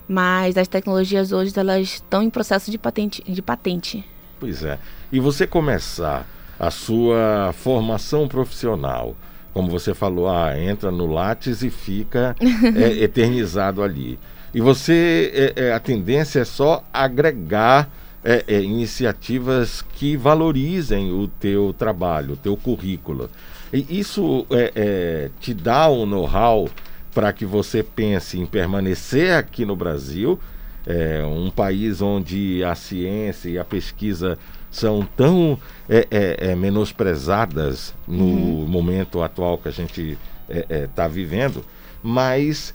mas as tecnologias hoje elas estão em processo de patente. De patente. Pois é. E você começar a sua formação profissional, como você falou, ah, entra no Lattes e fica é, eternizado ali. E você, é, é, a tendência é só agregar é, é, iniciativas que valorizem o teu trabalho, o teu currículo. E isso é, é, te dá um know-how para que você pense em permanecer aqui no Brasil é, um país onde a ciência e a pesquisa são tão é, menosprezadas no uhum. momento atual que a gente está vivendo, mas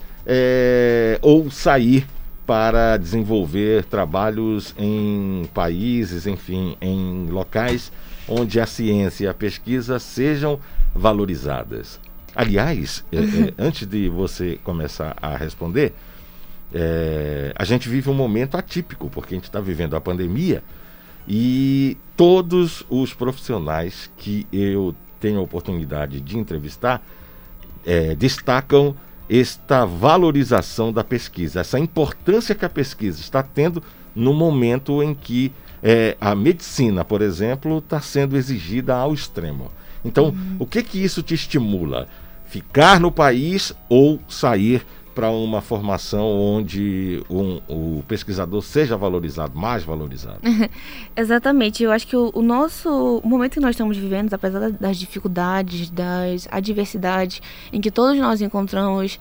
ou sair para desenvolver trabalhos em países, enfim, em locais onde a ciência e a pesquisa sejam valorizadas. Aliás, é, é, antes de você começar a responder, é, a gente vive um momento atípico, porque a gente está vivendo a pandemia e todos os profissionais que eu tenho a oportunidade de entrevistar é, destacam esta valorização da pesquisa, essa importância que a pesquisa está tendo no momento em que é, a medicina, por exemplo, está sendo exigida ao extremo. Então, uhum. o que que isso te estimula? Ficar no país ou sair para uma formação onde um, o pesquisador seja valorizado, mais valorizado. Exatamente. Eu acho que o, o, nosso o momento que nós estamos vivendo, apesar das dificuldades, das adversidades em que todos nós encontramos,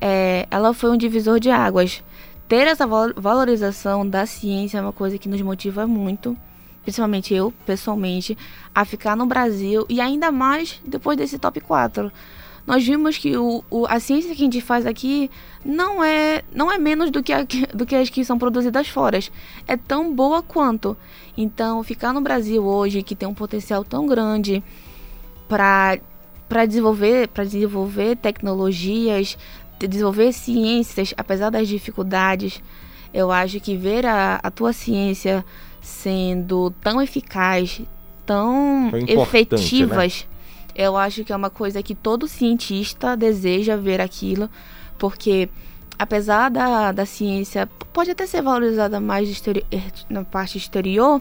é, ela foi um divisor de águas. Ter essa valorização da ciência é uma coisa que nos motiva muito, principalmente eu, pessoalmente, a ficar no Brasil e ainda mais depois desse top 4 nós vimos que o, o, a ciência que a gente faz aqui não é, não é menos do que, a, do que as que são produzidas fora. É tão boa quanto. Então, ficar no Brasil hoje, que tem um potencial tão grande para desenvolver, desenvolver tecnologias, desenvolver ciências, apesar das dificuldades, eu acho que ver a, a tua ciência sendo tão eficaz, tão efetivas. Né? Eu acho que é uma coisa que todo cientista deseja ver aquilo, porque apesar da, da ciência pode até ser valorizada mais na parte exterior,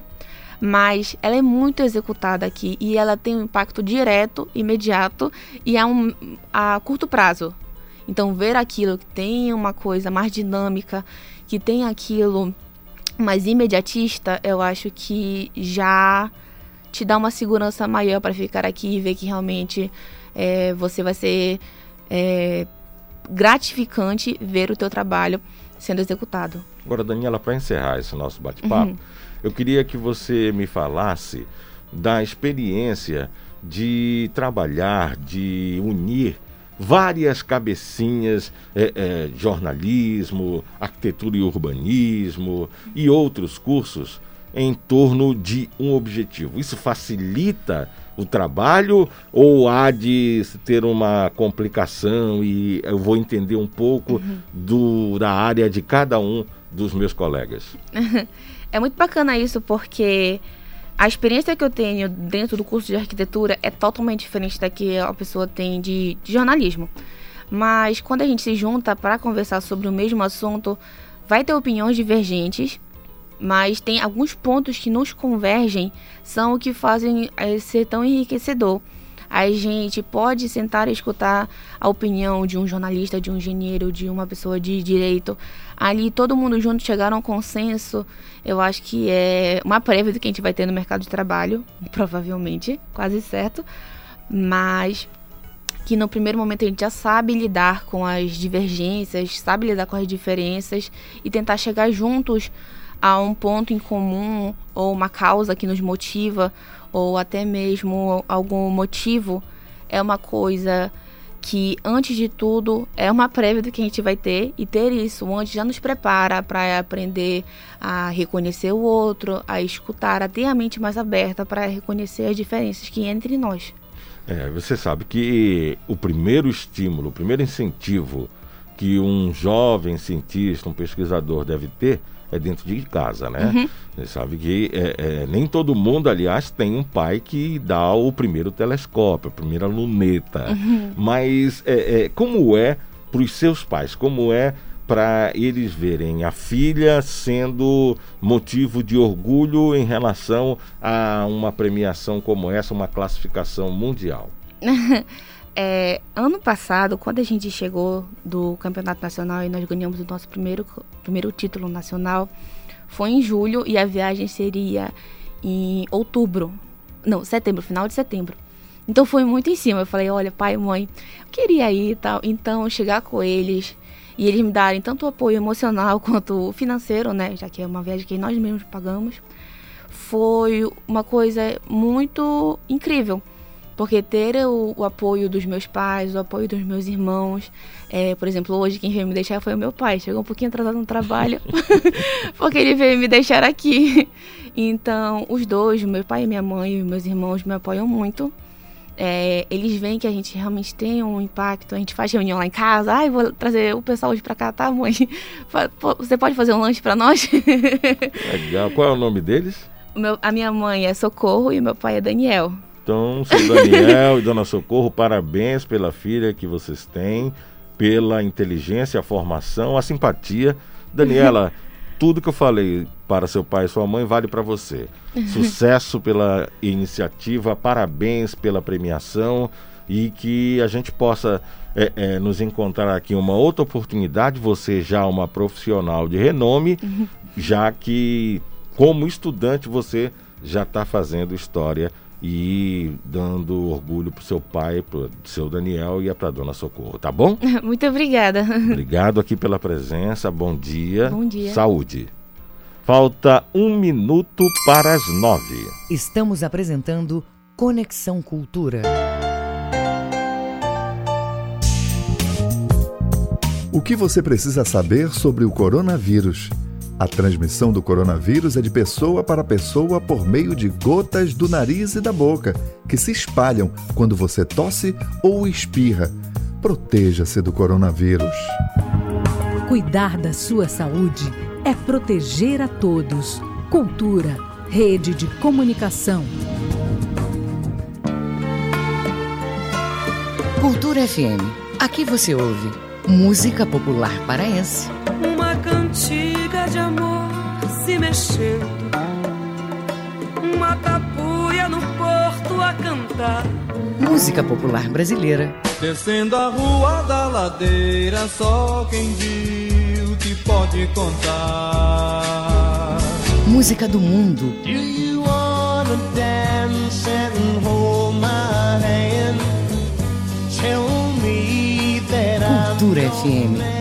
mas ela é muito executada aqui e ela tem um impacto direto, imediato e a, um, a curto prazo. Então, ver aquilo que tem uma coisa mais dinâmica, que tem aquilo mais imediatista, eu acho que já te dá uma segurança maior para ficar aqui e ver que realmente é, você vai ser é, gratificante ver o teu trabalho sendo executado. Agora, Daniela, para encerrar esse nosso bate-papo, uhum. eu queria que você me falasse da experiência de trabalhar, de unir várias cabecinhas, é, é, jornalismo, arquitetura e urbanismo e outros cursos em torno de um objetivo. Isso facilita o trabalho ou há de ter uma complicação e eu vou entender um pouco uhum. do, da área de cada um dos meus colegas? É muito bacana isso porque a experiência que eu tenho dentro do curso de arquitetura é totalmente diferente da que a pessoa tem de, de jornalismo. Mas quando a gente se junta para conversar sobre o mesmo assunto, vai ter opiniões divergentes mas tem alguns pontos que nos convergem, são o que fazem é, ser tão enriquecedor. A gente pode sentar e escutar a opinião de um jornalista, de um engenheiro, de uma pessoa de direito. Ali todo mundo junto chegar a um consenso. Eu acho que é uma prévia do que a gente vai ter no mercado de trabalho, provavelmente, quase certo. Mas que no primeiro momento a gente já sabe lidar com as divergências, sabe lidar com as diferenças e tentar chegar juntos a um ponto em comum ou uma causa que nos motiva ou até mesmo algum motivo é uma coisa que antes de tudo é uma prévia do que a gente vai ter e ter isso antes já nos prepara para aprender a reconhecer o outro, a escutar, a ter a mente mais aberta para reconhecer as diferenças que entre nós. É, você sabe que o primeiro estímulo, o primeiro incentivo que um jovem cientista, um pesquisador deve ter é dentro de casa, né? Uhum. Você sabe que é, é, nem todo mundo, aliás, tem um pai que dá o primeiro telescópio, a primeira luneta. Uhum. Mas é, é como é para os seus pais? Como é para eles verem a filha sendo motivo de orgulho em relação a uma premiação como essa, uma classificação mundial? É, ano passado, quando a gente chegou do campeonato nacional e nós ganhamos o nosso primeiro, primeiro título nacional, foi em julho e a viagem seria em outubro. Não, setembro, final de setembro. Então foi muito em cima. Eu falei, olha, pai e mãe, eu queria ir e tal. Então, chegar com eles e eles me darem tanto apoio emocional quanto financeiro, né, já que é uma viagem que nós mesmos pagamos, foi uma coisa muito incrível. Porque ter o, o apoio dos meus pais, o apoio dos meus irmãos, é, por exemplo, hoje quem veio me deixar foi o meu pai. Chegou um pouquinho atrasado no trabalho, porque ele veio me deixar aqui. Então, os dois, meu pai e minha mãe, meus irmãos me apoiam muito. É, eles veem que a gente realmente tem um impacto. A gente faz reunião lá em casa. Ai, vou trazer o pessoal hoje pra cá, tá, mãe? Você pode fazer um lanche pra nós? Legal. Qual é o nome deles? Meu, a minha mãe é Socorro e meu pai é Daniel. Então, seu Daniel e Dona Socorro, parabéns pela filha que vocês têm, pela inteligência, a formação, a simpatia. Daniela, tudo que eu falei para seu pai e sua mãe vale para você. Sucesso pela iniciativa, parabéns pela premiação e que a gente possa é, é, nos encontrar aqui uma outra oportunidade. Você já uma profissional de renome, já que como estudante você já está fazendo história e dando orgulho pro seu pai, pro seu Daniel e para dona Socorro, tá bom? Muito obrigada. Obrigado aqui pela presença. Bom dia. Bom dia. Saúde. Falta um minuto para as nove. Estamos apresentando Conexão Cultura. O que você precisa saber sobre o coronavírus? A transmissão do coronavírus é de pessoa para pessoa por meio de gotas do nariz e da boca, que se espalham quando você tosse ou espirra. Proteja-se do coronavírus. Cuidar da sua saúde é proteger a todos. Cultura, rede de comunicação. Cultura FM. Aqui você ouve música popular paraense. Uma cantiga de amor se mexendo. Uma tapuia no porto a cantar. Música popular brasileira. Descendo a rua da ladeira, só quem viu te pode contar. Música do mundo. Do you wanna dance and hold my hand? Tell me that Cultura FM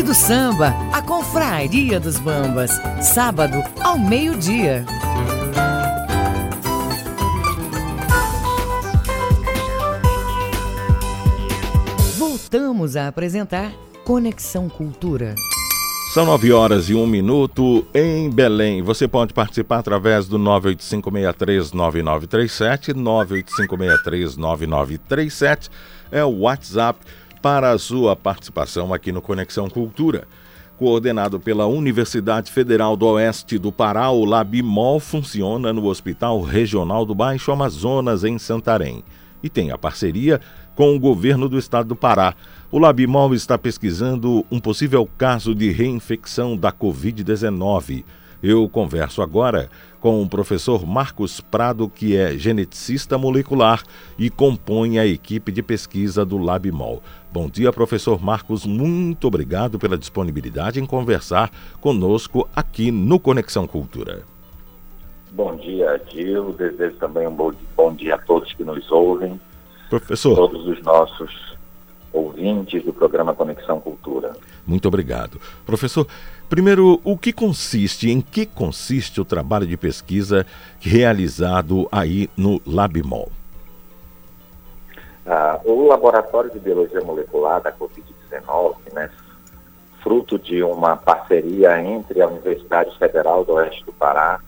Clube do Samba, a Confraria dos Bambas, sábado ao meio-dia. Voltamos a apresentar Conexão Cultura. São nove horas e um minuto em Belém. Você pode participar através do 985639937, 985639937 é o WhatsApp para a sua participação aqui no Conexão Cultura. Coordenado pela Universidade Federal do Oeste do Pará, o Labimol funciona no Hospital Regional do Baixo Amazonas, em Santarém. E tem a parceria com o governo do estado do Pará. O Labimol está pesquisando um possível caso de reinfecção da Covid-19. Eu converso agora com o professor Marcos Prado, que é geneticista molecular e compõe a equipe de pesquisa do Labimol. Bom dia, professor Marcos. Muito obrigado pela disponibilidade em conversar conosco aqui no Conexão Cultura. Bom dia, Gil. Desejo também um bom dia a todos que nos ouvem. Professor. Todos os nossos ouvintes do programa Conexão Cultura. Muito obrigado. Professor, primeiro, o que consiste, em que consiste o trabalho de pesquisa realizado aí no Labimol? Ah, o Laboratório de Biologia Molecular da Covid-19, né, fruto de uma parceria entre a Universidade Federal do Oeste do Pará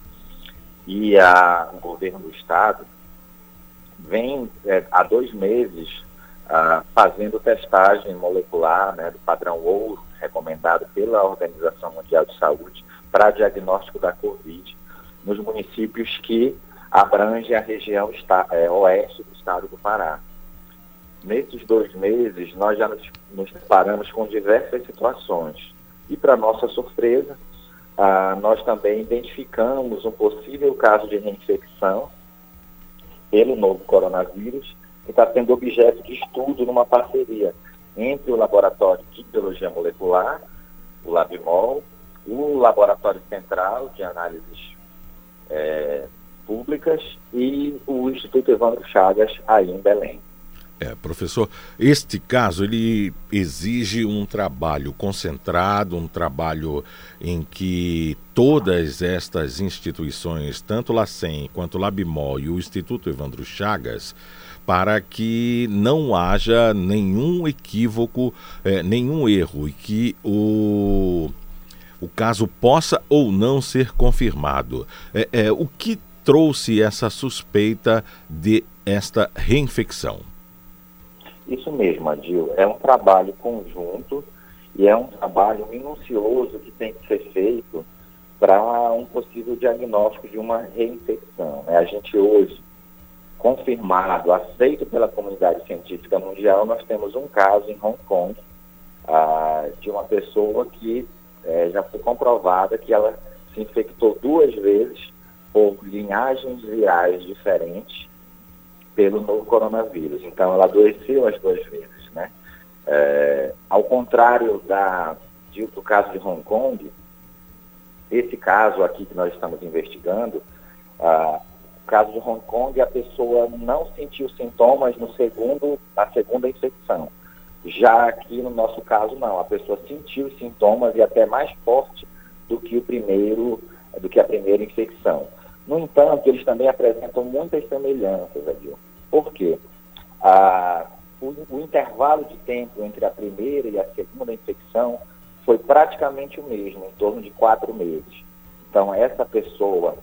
e a, o governo do estado, vem é, há dois meses fazendo testagem molecular né, do padrão ouro, recomendado pela Organização Mundial de Saúde, para diagnóstico da Covid nos municípios que abrangem a região esta, é, oeste do estado do Pará. nesses dois meses, nós já nos, nos deparamos com diversas situações. E, para nossa surpresa, ah, nós também identificamos um possível caso de reinfecção pelo novo coronavírus, que está sendo objeto de estudo numa parceria entre o Laboratório de Biologia Molecular, o LabMol, o Laboratório Central de Análises é, Públicas e o Instituto Evandro Chagas, aí em Belém. É, professor, este caso ele exige um trabalho concentrado, um trabalho em que todas estas instituições, tanto LACEN quanto o Labimol e o Instituto Evandro Chagas, para que não haja nenhum equívoco, é, nenhum erro e que o, o caso possa ou não ser confirmado. É, é, o que trouxe essa suspeita de esta reinfecção? Isso mesmo, Adil. É um trabalho conjunto e é um trabalho minucioso que tem que ser feito para um possível diagnóstico de uma reinfecção. Né? A gente hoje, confirmado, aceito pela comunidade científica mundial, nós temos um caso em Hong Kong ah, de uma pessoa que eh, já foi comprovada que ela se infectou duas vezes por linhagens virais diferentes pelo novo coronavírus. Então, ela adoeceu as duas vezes, né? É, ao contrário da, de, do caso de Hong Kong, esse caso aqui que nós estamos investigando, ah, caso de Hong Kong, a pessoa não sentiu sintomas no segundo, na segunda infecção. Já aqui no nosso caso não, a pessoa sentiu sintomas e até mais forte do que o primeiro, do que a primeira infecção. No entanto, eles também apresentam muitas semelhanças, Adil. Por quê? O, o, intervalo de tempo entre a primeira e a segunda infecção foi praticamente o mesmo, em torno de quatro meses. Então, essa pessoa,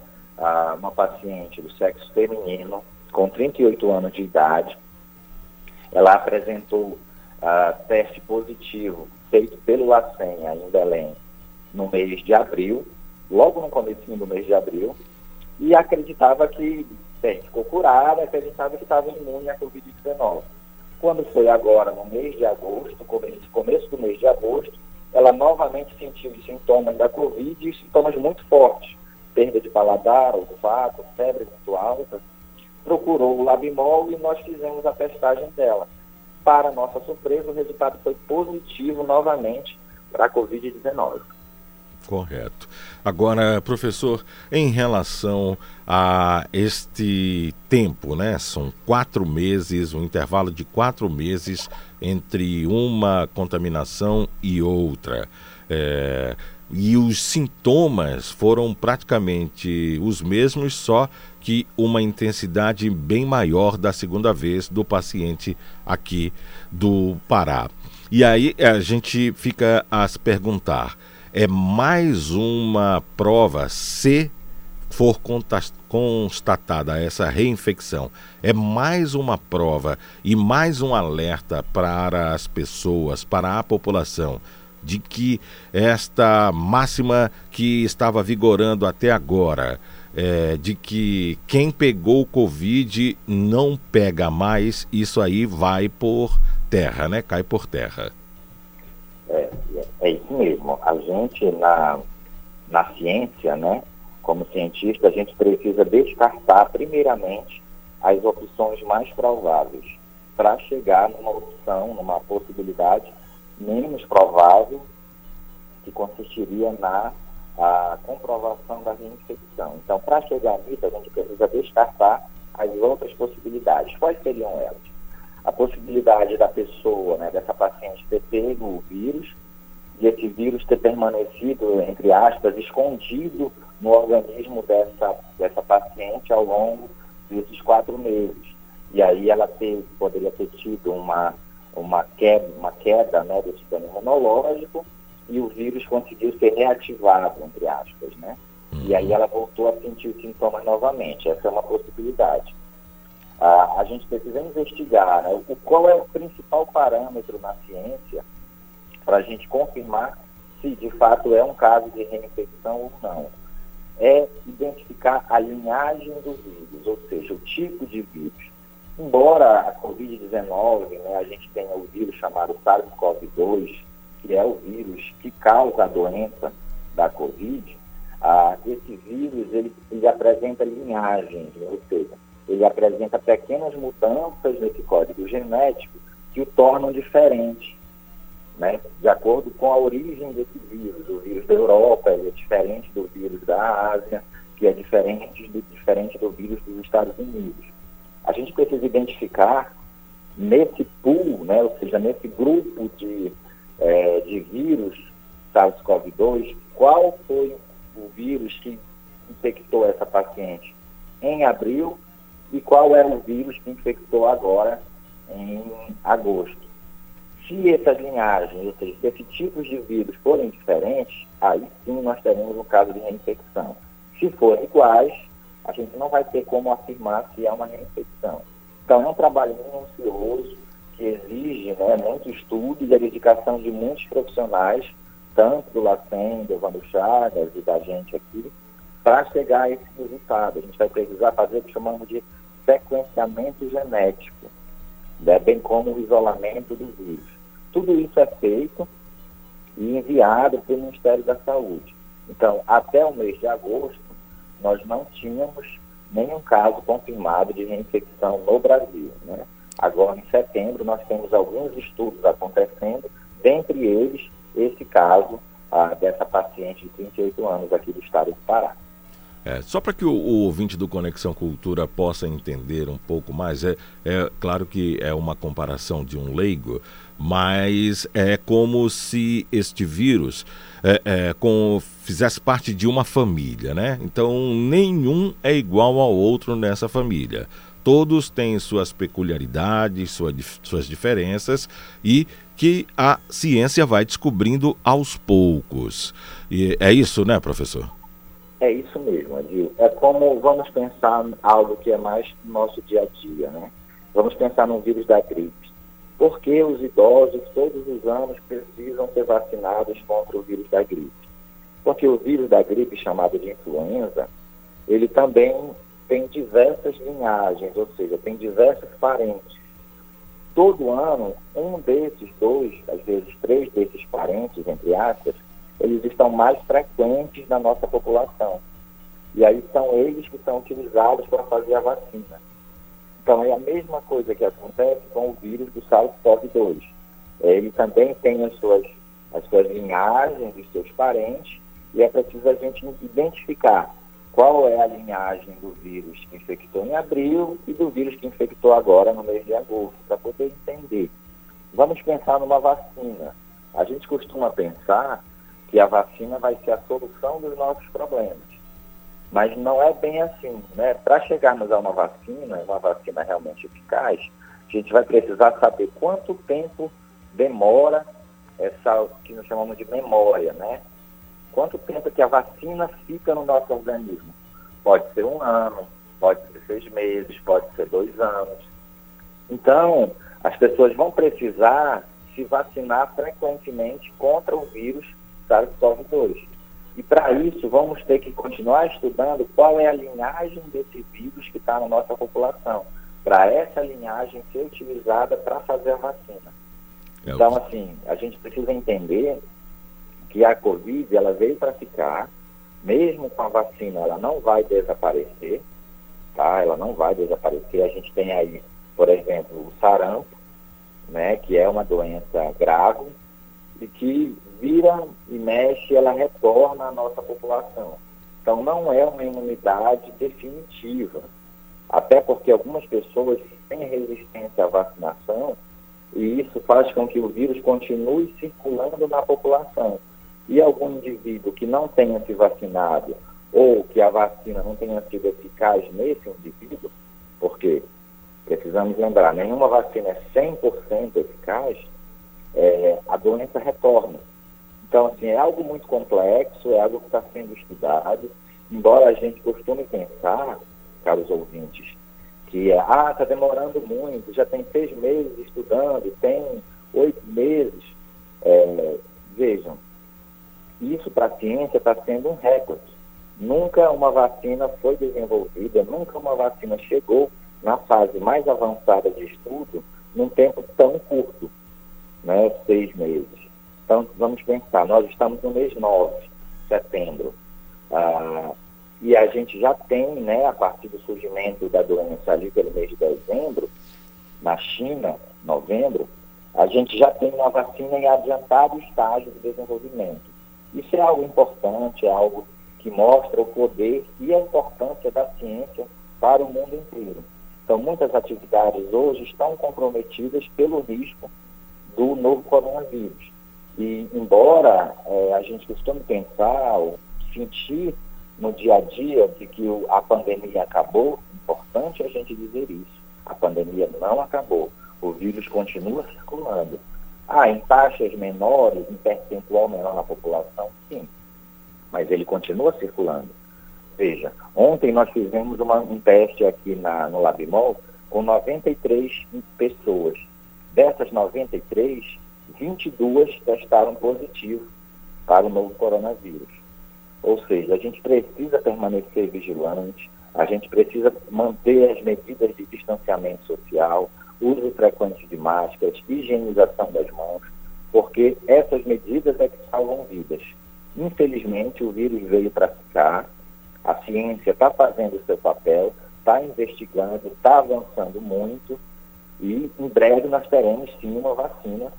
uma paciente do sexo feminino, com 38 anos de idade, ela apresentou teste positivo feito pelo LACEN, em Belém, no mês de abril, logo no começo do mês de abril, e acreditava que, bem, ficou curada, acreditava que estava imune à Covid-19. Quando foi agora, no mês de agosto, começo, começo do mês de agosto, ela novamente sentiu os sintomas da Covid e sintomas muito fortes. Perda de paladar, olfato, febre muito alta. Procurou o Labimol e nós fizemos a testagem dela. Para nossa surpresa, o resultado foi positivo novamente para a Covid-19. Correto. Agora, professor, em relação a este tempo, né? São quatro meses, um intervalo de quatro meses entre uma contaminação e outra. É, e os sintomas foram praticamente os mesmos, só que uma intensidade bem maior da segunda vez do paciente aqui do Pará. E aí a gente fica a se perguntar é mais uma prova se for constatada essa reinfecção, é mais uma prova e mais um alerta para as pessoas, para a população, de que esta máxima que estava vigorando até agora, é, de que quem pegou o Covid não pega mais, isso aí vai por terra, né? Cai por terra. É, é isso mesmo. A gente, na, na ciência, né, como cientista, a gente precisa descartar, primeiramente, as opções mais prováveis para chegar numa opção, numa possibilidade menos provável, que consistiria na comprovação da reinfecção. Então, para chegar nisso, a gente precisa descartar as outras possibilidades. Quais seriam elas? a possibilidade da pessoa, né, dessa paciente ter pego o vírus e esse vírus ter permanecido, entre aspas, escondido no organismo dessa, dessa paciente ao longo desses quatro meses. E aí ela ter, poderia ter tido uma, uma queda, uma queda né, do sistema imunológico e o vírus conseguiu ser reativado, entre aspas, né? E aí ela voltou a sentir os sintomas novamente. Essa é uma possibilidade a, a gente precisa investigar né, o, qual é o principal parâmetro na ciência para a gente confirmar se de fato é um caso de reinfecção ou não. É identificar a linhagem do vírus, ou seja, o tipo de vírus. Embora a Covid-19, né, a gente tenha o vírus chamado SARS-CoV-2, que é o vírus que causa a doença da Covid, ah, esse vírus ele, ele apresenta linhagens, né, ou seja, ele apresenta pequenas mudanças nesse código genético que o tornam diferente, né, de acordo com a origem desse vírus. O vírus da Europa é diferente do vírus da Ásia, que é diferente do, diferente do vírus dos Estados Unidos. A gente precisa identificar nesse pool, né, ou seja, nesse grupo de, é, de vírus SARS-CoV-2, qual foi o vírus que infectou essa paciente em abril e qual é o vírus que infectou agora em agosto. Se essas linhagens, ou seja, se esses tipos de vírus forem diferentes, aí sim nós teremos um caso de reinfecção. Se forem iguais, a gente não vai ter como afirmar se é uma reinfecção. Então, é um trabalho minucioso que exige né, muito estudo e a dedicação de muitos profissionais, tanto do LACEN, do Evandro Chagas e da gente aqui, para chegar a esse resultado. A gente vai precisar fazer o que chamamos de sequenciamento genético, né, bem como o isolamento do vírus. Tudo isso é feito e enviado pelo Ministério da Saúde. Então, até o mês de agosto, nós não tínhamos nenhum caso confirmado de reinfecção no Brasil. Né? Agora, em setembro, nós temos alguns estudos acontecendo, dentre eles esse caso ah, dessa paciente de 38 anos aqui do estado do Pará. É, só para que o, o, ouvinte do Conexão Cultura possa entender um pouco mais, é, é claro que é uma comparação de um leigo, mas é como se este vírus é, é, com, fizesse parte de uma família, né? Então nenhum é igual ao outro nessa família. Todos têm suas peculiaridades, sua, suas diferenças e que a ciência vai descobrindo aos poucos. E é isso, né, professor? É isso mesmo, Adil. É como vamos pensar algo que é mais no nosso dia a dia, né? Vamos pensar no vírus da gripe. Por que os idosos todos os anos precisam ser vacinados contra o vírus da gripe? Porque o vírus da gripe, chamado de influenza, ele também tem diversas linhagens, ou seja, tem diversos parentes. Todo ano, um desses dois, às vezes três desses parentes, entre aspas, eles estão mais frequentes na nossa população. E aí são eles que são utilizados para fazer a vacina. Então é a mesma coisa que acontece com o vírus do SARS-CoV-2. É, ele também tem as suas, as suas linhagens, os seus parentes, e é preciso a gente identificar qual é a linhagem do vírus que infectou em abril e do vírus que infectou agora no mês de agosto, para poder entender. Vamos pensar numa vacina. A gente costuma pensar que a vacina vai ser a solução dos nossos problemas. Mas não é bem assim, né? Para chegarmos a uma vacina, uma vacina realmente eficaz, a gente vai precisar saber quanto tempo demora essa que nós chamamos de memória, né? Quanto tempo que a vacina fica no nosso organismo? Pode ser um ano, pode ser seis meses, pode ser dois anos. Então, as pessoas vão precisar se vacinar frequentemente contra o vírus SARS-CoV-2. E para isso, vamos ter que continuar estudando qual é a linhagem desse vírus que está na nossa população, para essa linhagem ser utilizada para fazer a vacina. É então, assim, a gente precisa entender que a Covid ela veio para ficar, mesmo com a vacina, ela não vai desaparecer, tá? Ela não vai desaparecer. A gente tem aí, por exemplo, o sarampo, né, que é uma doença grave e que vira e mexe, ela retorna à nossa população. Então não é uma imunidade definitiva, até porque algumas pessoas têm resistência à vacinação e isso faz com que o vírus continue circulando na população. E algum indivíduo que não tenha se vacinado ou que a vacina não tenha sido eficaz nesse indivíduo, porque precisamos lembrar, nenhuma vacina é 100% eficaz, é, a doença retorna. Então, assim, é algo muito complexo, é algo que está sendo estudado, embora a gente costume pensar, caros ouvintes, que ah, está demorando muito, já tem seis meses estudando, tem oito meses. É, vejam, isso para a ciência está sendo um recorde. Nunca uma vacina foi desenvolvida, nunca uma vacina chegou na fase mais avançada de estudo num tempo tão curto, né, seis meses. Então, vamos pensar, nós estamos no mês 9, setembro, ah, e a gente já tem, né, a partir do surgimento da doença ali pelo mês de dezembro, na China, novembro, a gente já tem uma vacina em adiantado estágio de desenvolvimento. Isso é algo importante, é algo que mostra o poder e a importância da ciência para o mundo inteiro. Então, muitas atividades hoje estão comprometidas pelo risco do novo coronavírus. E, embora é, a gente costume pensar ou sentir no dia a dia de que o, a pandemia acabou, é importante a gente dizer isso. A pandemia não acabou. O vírus continua circulando. Ah, em taxas menores, em percentual menor na população, sim. Mas ele continua circulando. Veja, ontem nós fizemos uma, um teste aqui na, no Labimol com 93 pessoas. Dessas 93, 22 testaram positivo para o novo coronavírus. Ou seja, a gente precisa permanecer vigilante, a gente precisa manter as medidas de distanciamento social, uso frequente de máscaras, higienização das mãos, porque essas medidas é que salvam vidas. Infelizmente, o vírus veio para ficar, a ciência está fazendo o seu papel, está investigando, está avançando muito e em breve nós teremos sim uma vacina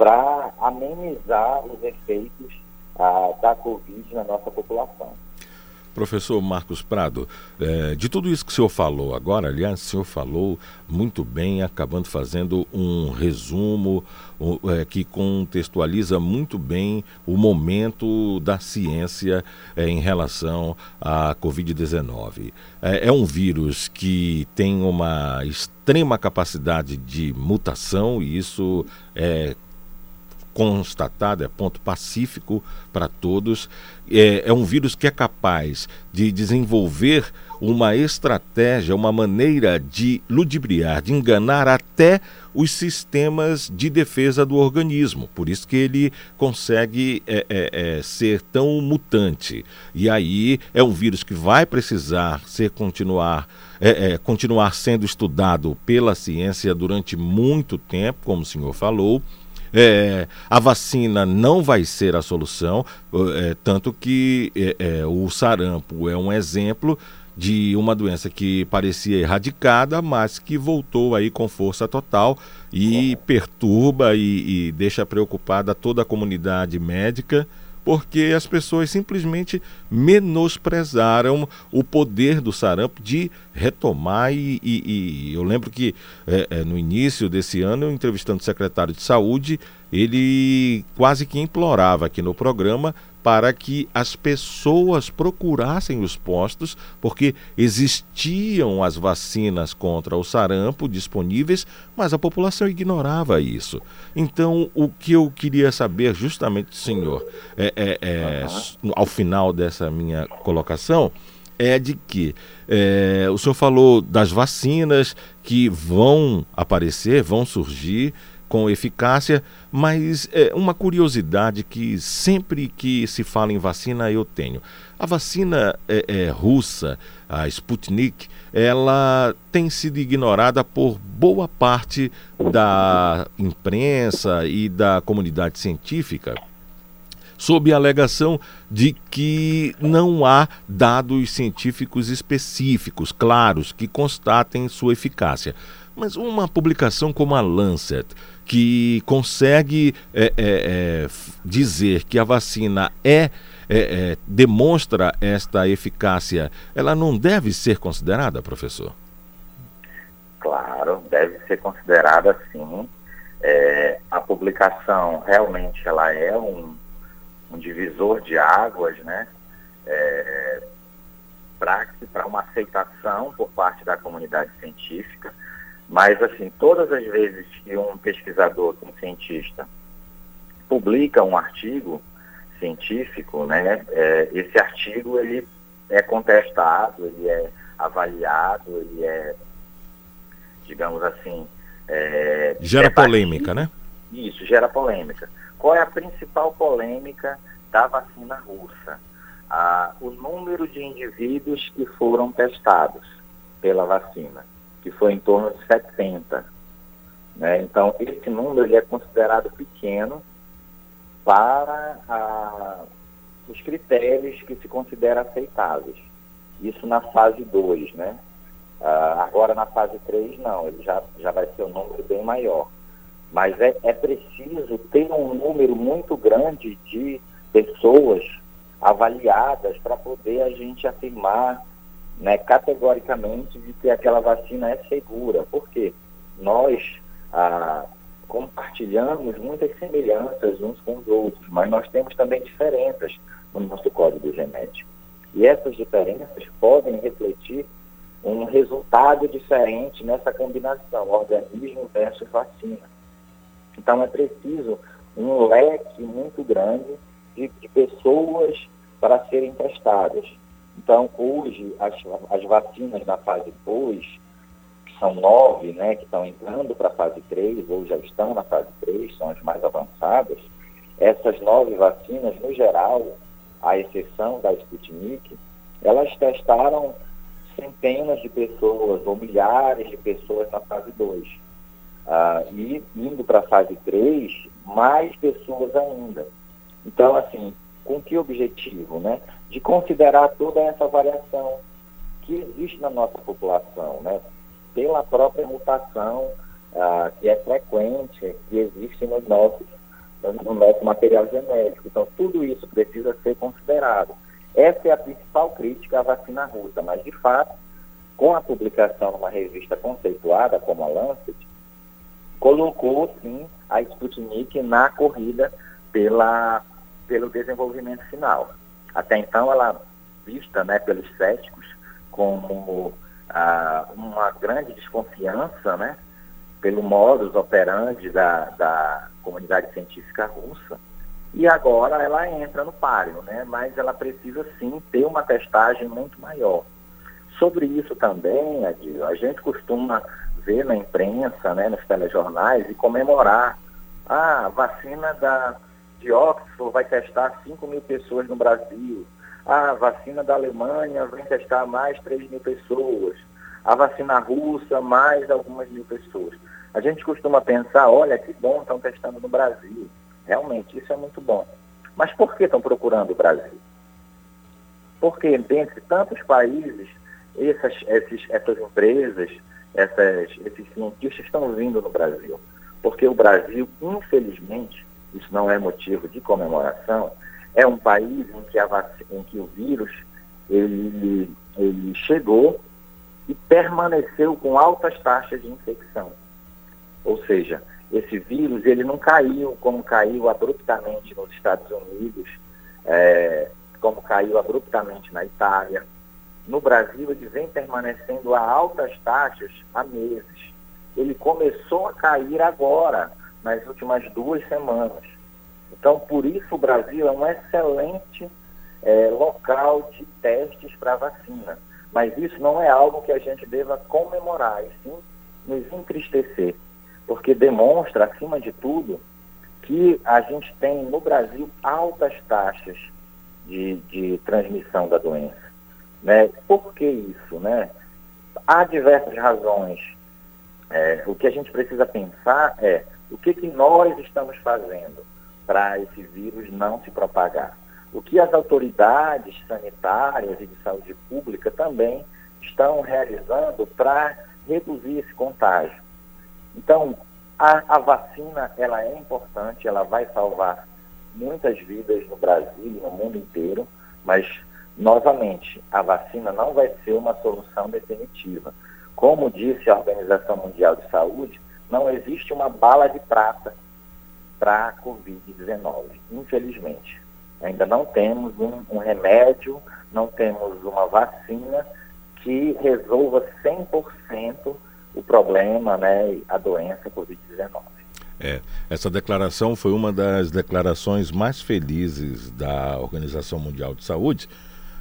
para amenizar os efeitos ah, da Covid na nossa população. Professor Marcos Prado, é, de tudo isso que o senhor falou agora, aliás, o senhor falou muito bem, acabando fazendo um resumo é, que contextualiza muito bem o momento da ciência é, em relação à Covid-19. É, é um vírus que tem uma extrema capacidade de mutação e isso é constatado, é ponto pacífico para todos. É, é um vírus que é capaz de desenvolver uma estratégia, uma maneira de ludibriar, de enganar até os sistemas de defesa do organismo. Por isso que ele consegue é, é, é, ser tão mutante. E aí é um vírus que vai precisar ser continuar, é, é, continuar sendo estudado pela ciência durante muito tempo, como o senhor falou. É, a vacina não vai ser a solução, é, tanto que é, é, o sarampo é um exemplo de uma doença que parecia erradicada, mas que voltou aí com força total e perturba e, e deixa preocupada toda a comunidade médica porque as pessoas simplesmente menosprezaram o poder do sarampo de retomar. E, e, e eu lembro que é, é, no início desse ano, eu entrevistando o secretário de saúde, ele quase que implorava aqui no programa para que as pessoas procurassem os postos, porque existiam as vacinas contra o sarampo disponíveis, mas a população ignorava isso. Então, o que eu queria saber, justamente, senhor, é, é, é ao final dessa minha colocação, é de que é, o senhor falou das vacinas que vão aparecer, vão surgir, com eficácia, mas é uma curiosidade que sempre que se fala em vacina eu tenho. A vacina é, é, russa, a Sputnik, ela tem sido ignorada por boa parte da imprensa e da comunidade científica sob a alegação de que não há dados científicos específicos, claros, que constatem sua eficácia. Mas uma publicação como a Lancet, que consegue é, é, é, dizer que a vacina é, é, é, demonstra esta eficácia, ela não deve ser considerada, professor? Claro, deve ser considerada sim. É, a publicação realmente ela é um, um divisor de águas, né? para uma aceitação por parte da comunidade científica mas, assim, todas as vezes que um pesquisador, um cientista, publica um artigo científico, né, é, esse artigo ele é contestado, ele é avaliado, ele é, digamos assim... É, gera polêmica, né? Isso, gera polêmica. Qual é a principal polêmica da vacina russa? Ah, o número de indivíduos que foram testados pela vacina. Que foi em torno de 70. Né? Então, esse número é considerado pequeno para a, os critérios que se consideram aceitáveis. Isso na fase 2, né? Ah, agora na fase 3 não, ele já, já vai ser um número bem maior. Mas é, é preciso ter um número muito grande de pessoas avaliadas para poder a gente afirmar né, categoricamente de que aquela vacina é segura. Por quê? Nós ah, compartilhamos muitas semelhanças uns com os outros, mas nós temos também diferenças no nosso código genético. E essas diferenças podem refletir um resultado diferente nessa combinação, organismo versus vacina. Então é preciso um leque muito grande de, de pessoas para serem testadas. Então, hoje, as, as vacinas na fase 2, que são nove, né, que estão entrando para a fase 3, ou já estão na fase 3, são as mais avançadas, essas nove vacinas, no geral, à exceção da Sputnik, elas testaram centenas de pessoas ou milhares de pessoas na fase 2. Ah, e indo para a fase 3, mais pessoas ainda. Então, assim, com que objetivo? Né? De considerar toda essa variação que existe na nossa população, né? pela própria mutação ah, que é frequente, que existe nos nossos, no nosso material genético. Então, tudo isso precisa ser considerado. Essa é a principal crítica à vacina russa, mas, de fato, com a publicação numa revista conceituada como a Lancet, colocou, sim, a Sputnik na corrida pela, pelo desenvolvimento final. Até então, ela vista né, pelos céticos como ah, uma grande desconfiança né, pelo modus operandi da, da comunidade científica russa, e agora ela entra no páreo, né? mas ela precisa sim ter uma testagem muito maior. Sobre isso também, Adil, a gente costuma ver na imprensa, né, nos telejornais e comemorar. A vacina da, de Oxford vai testar 5 mil pessoas no Brasil. A vacina da Alemanha vai testar mais 3 mil pessoas. A vacina russa, mais algumas mil pessoas. A gente costuma pensar, olha, que bom, estão testando no Brasil. Realmente, isso é muito bom. Mas por que estão procurando o Brasil? Porque dentre tantos países, essas, esses, essas empresas, essas, esses cientistas estão vindo no Brasil. Porque o Brasil, infelizmente, isso não é motivo de comemoração, é um país em que, em que o vírus ele, ele chegou e permaneceu com altas taxas de infecção. Ou seja, esse vírus ele não caiu como caiu abruptamente nos Estados Unidos, é, como caiu abruptamente na Itália. No Brasil ele vem permanecendo a altas taxas há meses. Ele começou a cair agora, nas últimas duas semanas. Então, por isso o Brasil é um excelente é, local de testes para vacina. Mas isso não é algo que a gente deva comemorar, e sim nos entristecer porque demonstra, acima de tudo, que a gente tem no Brasil altas taxas de, de transmissão da doença. Né? Por que isso? Né? Há diversas razões. É, o que a gente precisa pensar é o que, que nós estamos fazendo para esse vírus não se propagar. O que as autoridades sanitárias e de saúde pública também estão realizando para reduzir esse contágio. Então, a, a, vacina, ela é importante, ela vai salvar muitas vidas no Brasil e no mundo inteiro, mas, novamente, a vacina não vai ser uma solução definitiva. Como disse a Organização Mundial de Saúde, não existe uma bala de prata para a Covid-19, infelizmente. Ainda não temos um, um remédio, não temos uma vacina que resolva 100% o problema, né, a doença Covid-19. É, essa declaração foi uma das declarações mais felizes da Organização Mundial de Saúde,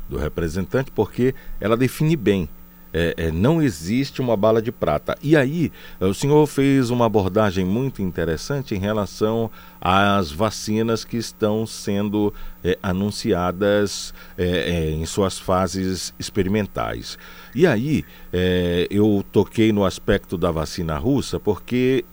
do representante, porque ela define bem é, é, não existe uma bala de prata. E aí, o senhor fez uma abordagem muito interessante em relação às vacinas que estão sendo é, anunciadas é, é, em suas fases experimentais. E aí, é, eu toquei no aspecto da vacina russa, porque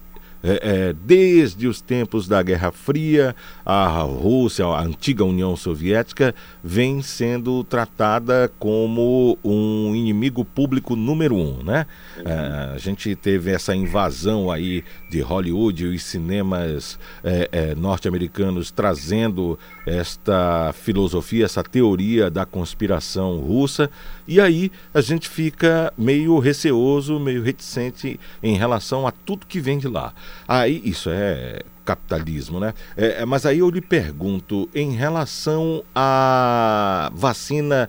é, é, desde os tempos da Guerra Fria, a Rússia, a antiga União Soviética, vem sendo tratada como um inimigo público número um, né? É, a gente teve essa invasão aí de Hollywood e os cinemas é, é, norte-americanos trazendo esta filosofia, essa teoria da conspiração russa, e aí a gente fica meio receoso, meio reticente em relação a tudo que vem de lá. Aí isso é capitalismo, né? É, mas aí eu lhe pergunto, em relação à vacina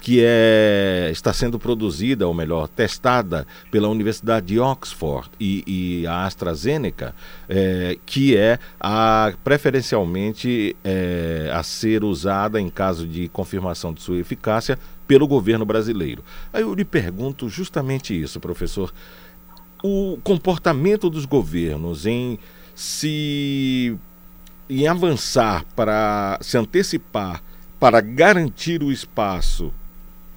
que é, está sendo produzida, ou melhor, testada pela Universidade de Oxford e, e a AstraZeneca, é, que é a, preferencialmente é, a ser usada em caso de confirmação de sua eficácia pelo governo brasileiro. Aí eu lhe pergunto justamente isso, professor. O comportamento dos governos em se em avançar para se antecipar para garantir o espaço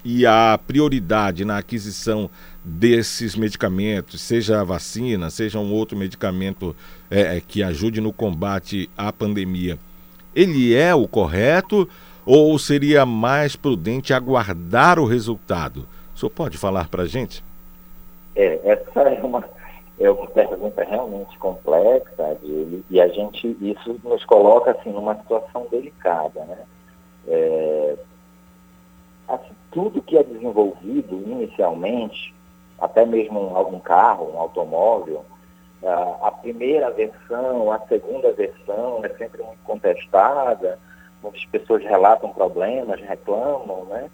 e a prioridade na aquisição desses medicamentos, seja a vacina, seja um outro medicamento é, é, que ajude no combate à pandemia, ele é o correto ou seria mais prudente aguardar o resultado? O senhor pode falar para a gente? É, essa é uma, é uma pergunta realmente complexa e a gente, isso nos coloca assim, numa situação delicada. Né? É, assim, tudo que é desenvolvido inicialmente, até mesmo algum carro, um automóvel, a primeira versão, a segunda versão é sempre muito contestada, muitas pessoas relatam problemas, reclamam, né?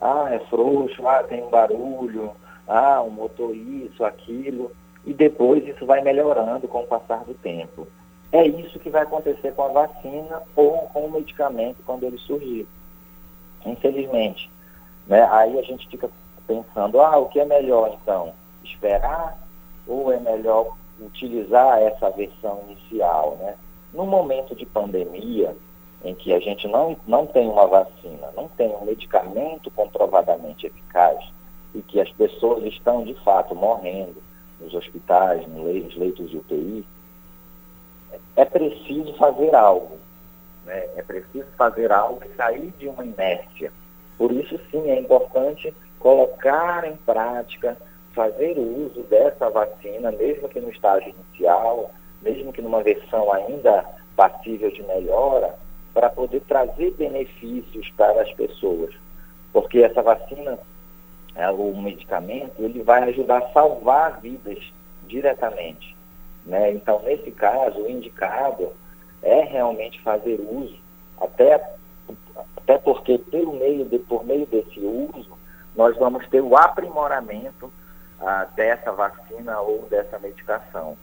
Ah, é frouxo, ah, tem um barulho, ah, um motor isso, aquilo, e depois isso vai melhorando com o passar do tempo. É isso que vai acontecer com a vacina ou com o medicamento quando ele surgir. Infelizmente. Né? Aí a gente fica pensando, ah, o que é melhor então? Esperar ou é melhor utilizar essa versão inicial? Né? No momento de pandemia, em que a gente não, não tem uma vacina, não tem um medicamento comprovadamente eficaz e que as pessoas estão de fato morrendo nos hospitais, nos leitos de UTI, é preciso fazer algo. Né? É preciso fazer algo e sair de uma inércia por isso, sim, é importante colocar em prática, fazer o uso dessa vacina, mesmo que no estágio inicial, mesmo que numa versão ainda passível de melhora, para poder trazer benefícios para as pessoas. Porque essa vacina, é, o medicamento, ele vai ajudar a salvar vidas diretamente. Né? Então, nesse caso, o indicado é realmente fazer uso, até até porque pelo meio de, por meio desse uso, nós vamos ter o aprimoramento ah, dessa vacina ou dessa medicação.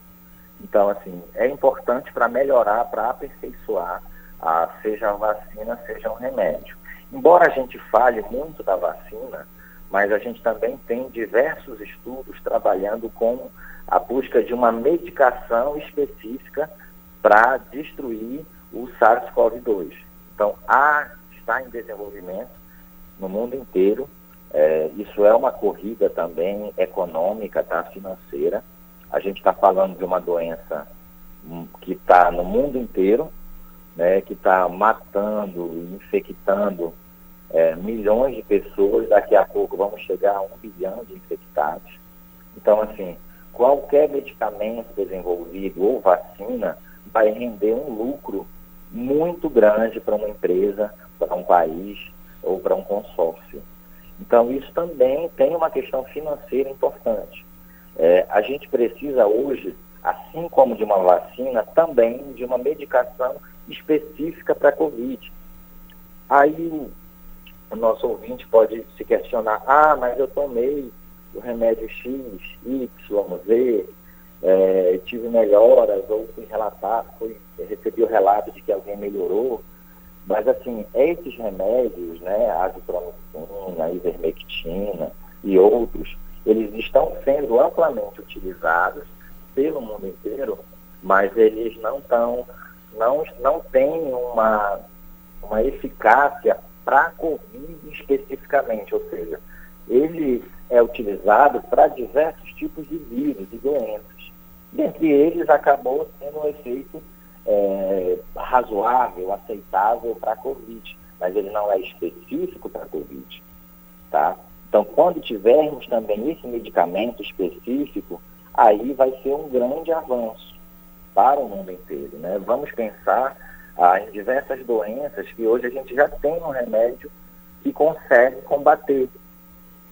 Então, assim, é importante para melhorar, para aperfeiçoar, ah, seja a vacina, seja um remédio. Embora a gente fale muito da vacina, mas a gente também tem diversos estudos trabalhando com a busca de uma medicação específica para destruir o SARS-CoV-2. Então, há está em desenvolvimento no mundo inteiro. É, isso é uma corrida também econômica, tá, financeira. A gente está falando de uma doença hum, que está no mundo inteiro, né, que está matando infectando é, milhões de pessoas. Daqui a pouco vamos chegar a um bilhão de infectados. Então, assim, qualquer medicamento desenvolvido ou vacina vai render um lucro muito grande para uma empresa, para um país ou para um consórcio. Então, isso também tem uma questão financeira importante. É, a gente precisa hoje, assim como de uma vacina, também de uma medicação específica para a Covid. Aí o, nosso ouvinte pode se questionar, ah, mas eu tomei o remédio X, Y, Z, é, tive melhoras, ou fui relatar, fui, recebi o relato de que alguém melhorou. Mas, assim, esses remédios, né, azitromicina, ivermectina, e outros, eles estão sendo amplamente utilizados pelo mundo inteiro, mas eles não estão, não, não têm uma, uma eficácia para a Covid especificamente, ou seja, ele é utilizado para diversos tipos de vírus e doenças. Dentre eles, acabou sendo um efeito é, razoável, aceitável para a Covid, mas ele não é específico para a Covid. Tá? Então, quando tivermos também esse medicamento específico, aí vai ser um grande avanço para o mundo inteiro. Né? Vamos pensar ah, em diversas doenças que hoje a gente já tem um remédio que consegue combater.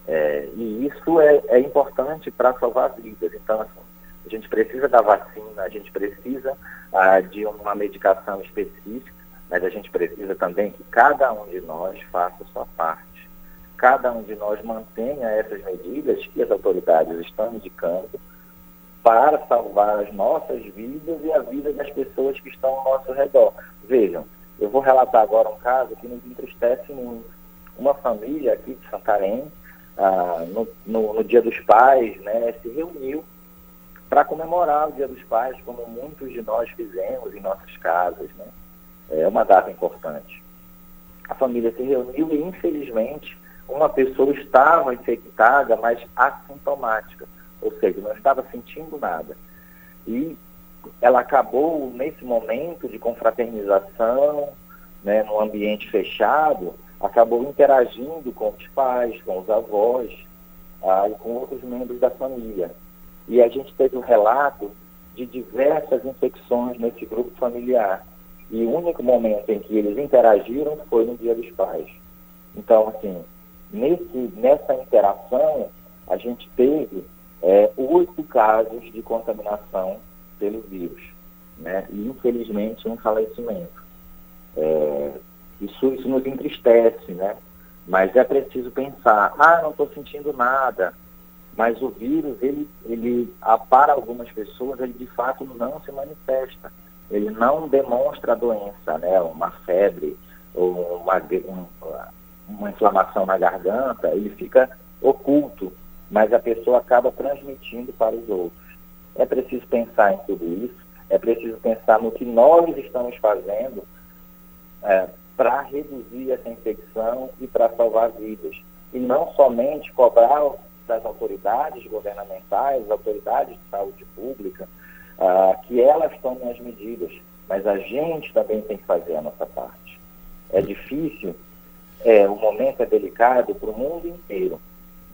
É, e isso é, é importante para salvar vidas. Então, assim, a gente precisa da vacina, a gente precisa ah, de uma medicação específica, mas a gente precisa também que cada um de nós faça sua parte. Cada um de nós mantenha essas medidas que as autoridades estão indicando para salvar as nossas vidas e a vida das pessoas que estão ao nosso redor. Vejam, eu vou relatar agora um caso que nos entristece muito. Uma família aqui de Santarém, ah, no, no, no, Dia dos Pais, né, se reuniu para comemorar o Dia dos Pais, como muitos de nós fizemos em nossas casas. Né? É uma data importante. A família se reuniu e, infelizmente, uma pessoa estava infectada, mas assintomática, ou seja, não estava sentindo nada. E ela acabou, nesse momento de confraternização, né, num ambiente fechado, acabou interagindo com os pais, com os avós ah, e com outros membros da família. E a gente teve um relato de diversas infecções nesse grupo familiar. E o único momento em que eles interagiram foi no Dia dos Pais. Então, assim, nesse, nessa interação, a gente teve é, oito casos de contaminação pelo vírus. Né? E, infelizmente, um falecimento. É, isso, isso nos entristece, né? Mas é preciso pensar, ah, não estou sentindo nada, mas o vírus, ele, ele, para algumas pessoas, ele de fato não se manifesta. Ele não demonstra a doença, né? Uma febre ou uma, uma inflamação na garganta, ele fica oculto, mas a pessoa acaba transmitindo para os outros. É preciso pensar em tudo isso, é preciso pensar no que nós estamos fazendo é, para reduzir essa infecção e para salvar vidas. E não somente cobrar das autoridades governamentais, autoridades de saúde pública, uh, que elas tomem as medidas, mas a gente também tem que fazer a nossa parte. É difícil, é, o momento é delicado para o mundo inteiro,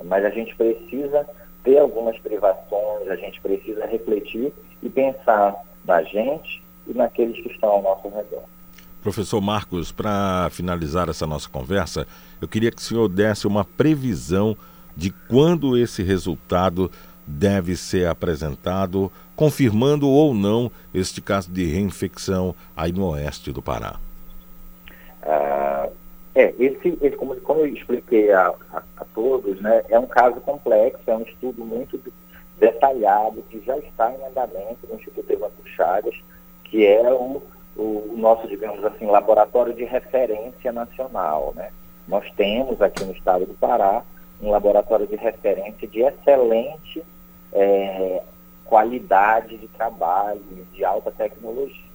mas a gente precisa ter algumas privações, a gente precisa refletir e pensar na gente e naqueles que estão ao nosso redor. Professor Marcos, para finalizar essa nossa conversa, eu queria que o senhor desse uma previsão de quando esse resultado deve ser apresentado, confirmando ou não este caso de reinfecção aí no oeste do Pará. Ah, é, esse, esse como, como, eu expliquei a, a, a, todos, né, é um caso complexo, é um estudo muito detalhado que já está em andamento no Instituto Evandro Chagas, que é o o nosso, digamos assim, laboratório de referência nacional. Né? Nós temos aqui no estado do Pará um laboratório de referência de excelente é, qualidade de trabalho, de alta tecnologia.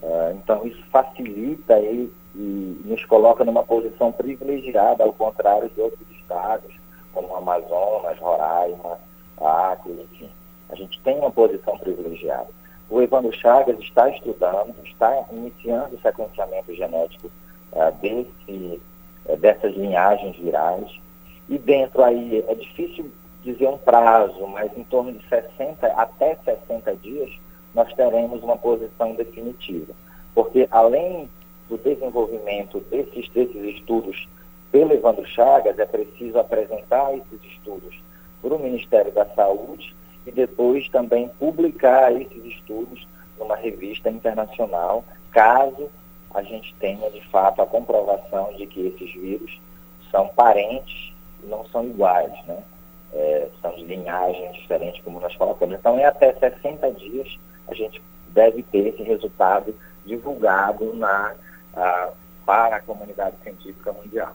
Uh, então, isso facilita e, e, nos coloca numa posição privilegiada, ao contrário de outros estados, como Amazonas, Roraima, Acre, enfim. A gente tem uma posição privilegiada. O Evandro Chagas está estudando, está iniciando o sequenciamento genético uh, desse, uh, dessas linhagens virais. E dentro aí, é difícil dizer um prazo, mas em torno de 60 até 60 dias, nós teremos uma posição definitiva. Porque além do desenvolvimento desses, desses estudos pelo Evandro Chagas, é preciso apresentar esses estudos para o Ministério da Saúde e depois também publicar esses estudos numa revista internacional, caso a gente tenha de fato a comprovação de que esses vírus são parentes e não são iguais, né? É, são de linhagem diferente, como nós colocamos. Então, é até 60 dias a gente deve ter esse resultado divulgado na, para a comunidade científica mundial.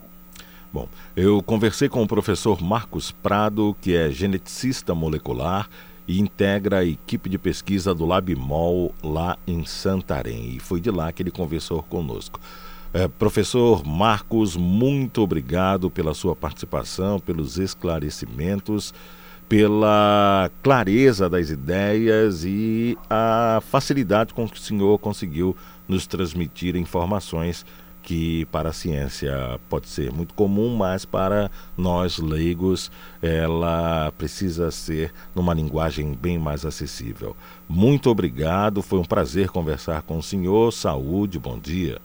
Bom, eu conversei com o professor Marcos Prado, que é geneticista molecular e integra a equipe de pesquisa do LabMol lá em Santarém. E foi de lá que ele conversou conosco. É, professor Marcos, muito obrigado pela sua participação, pelos esclarecimentos, pela clareza das ideias e a facilidade com que o senhor conseguiu nos transmitir informações que para a ciência pode ser muito comum, mas para nós leigos ela precisa ser numa linguagem bem mais acessível. Muito obrigado, foi um prazer conversar com o senhor. Saúde, bom dia.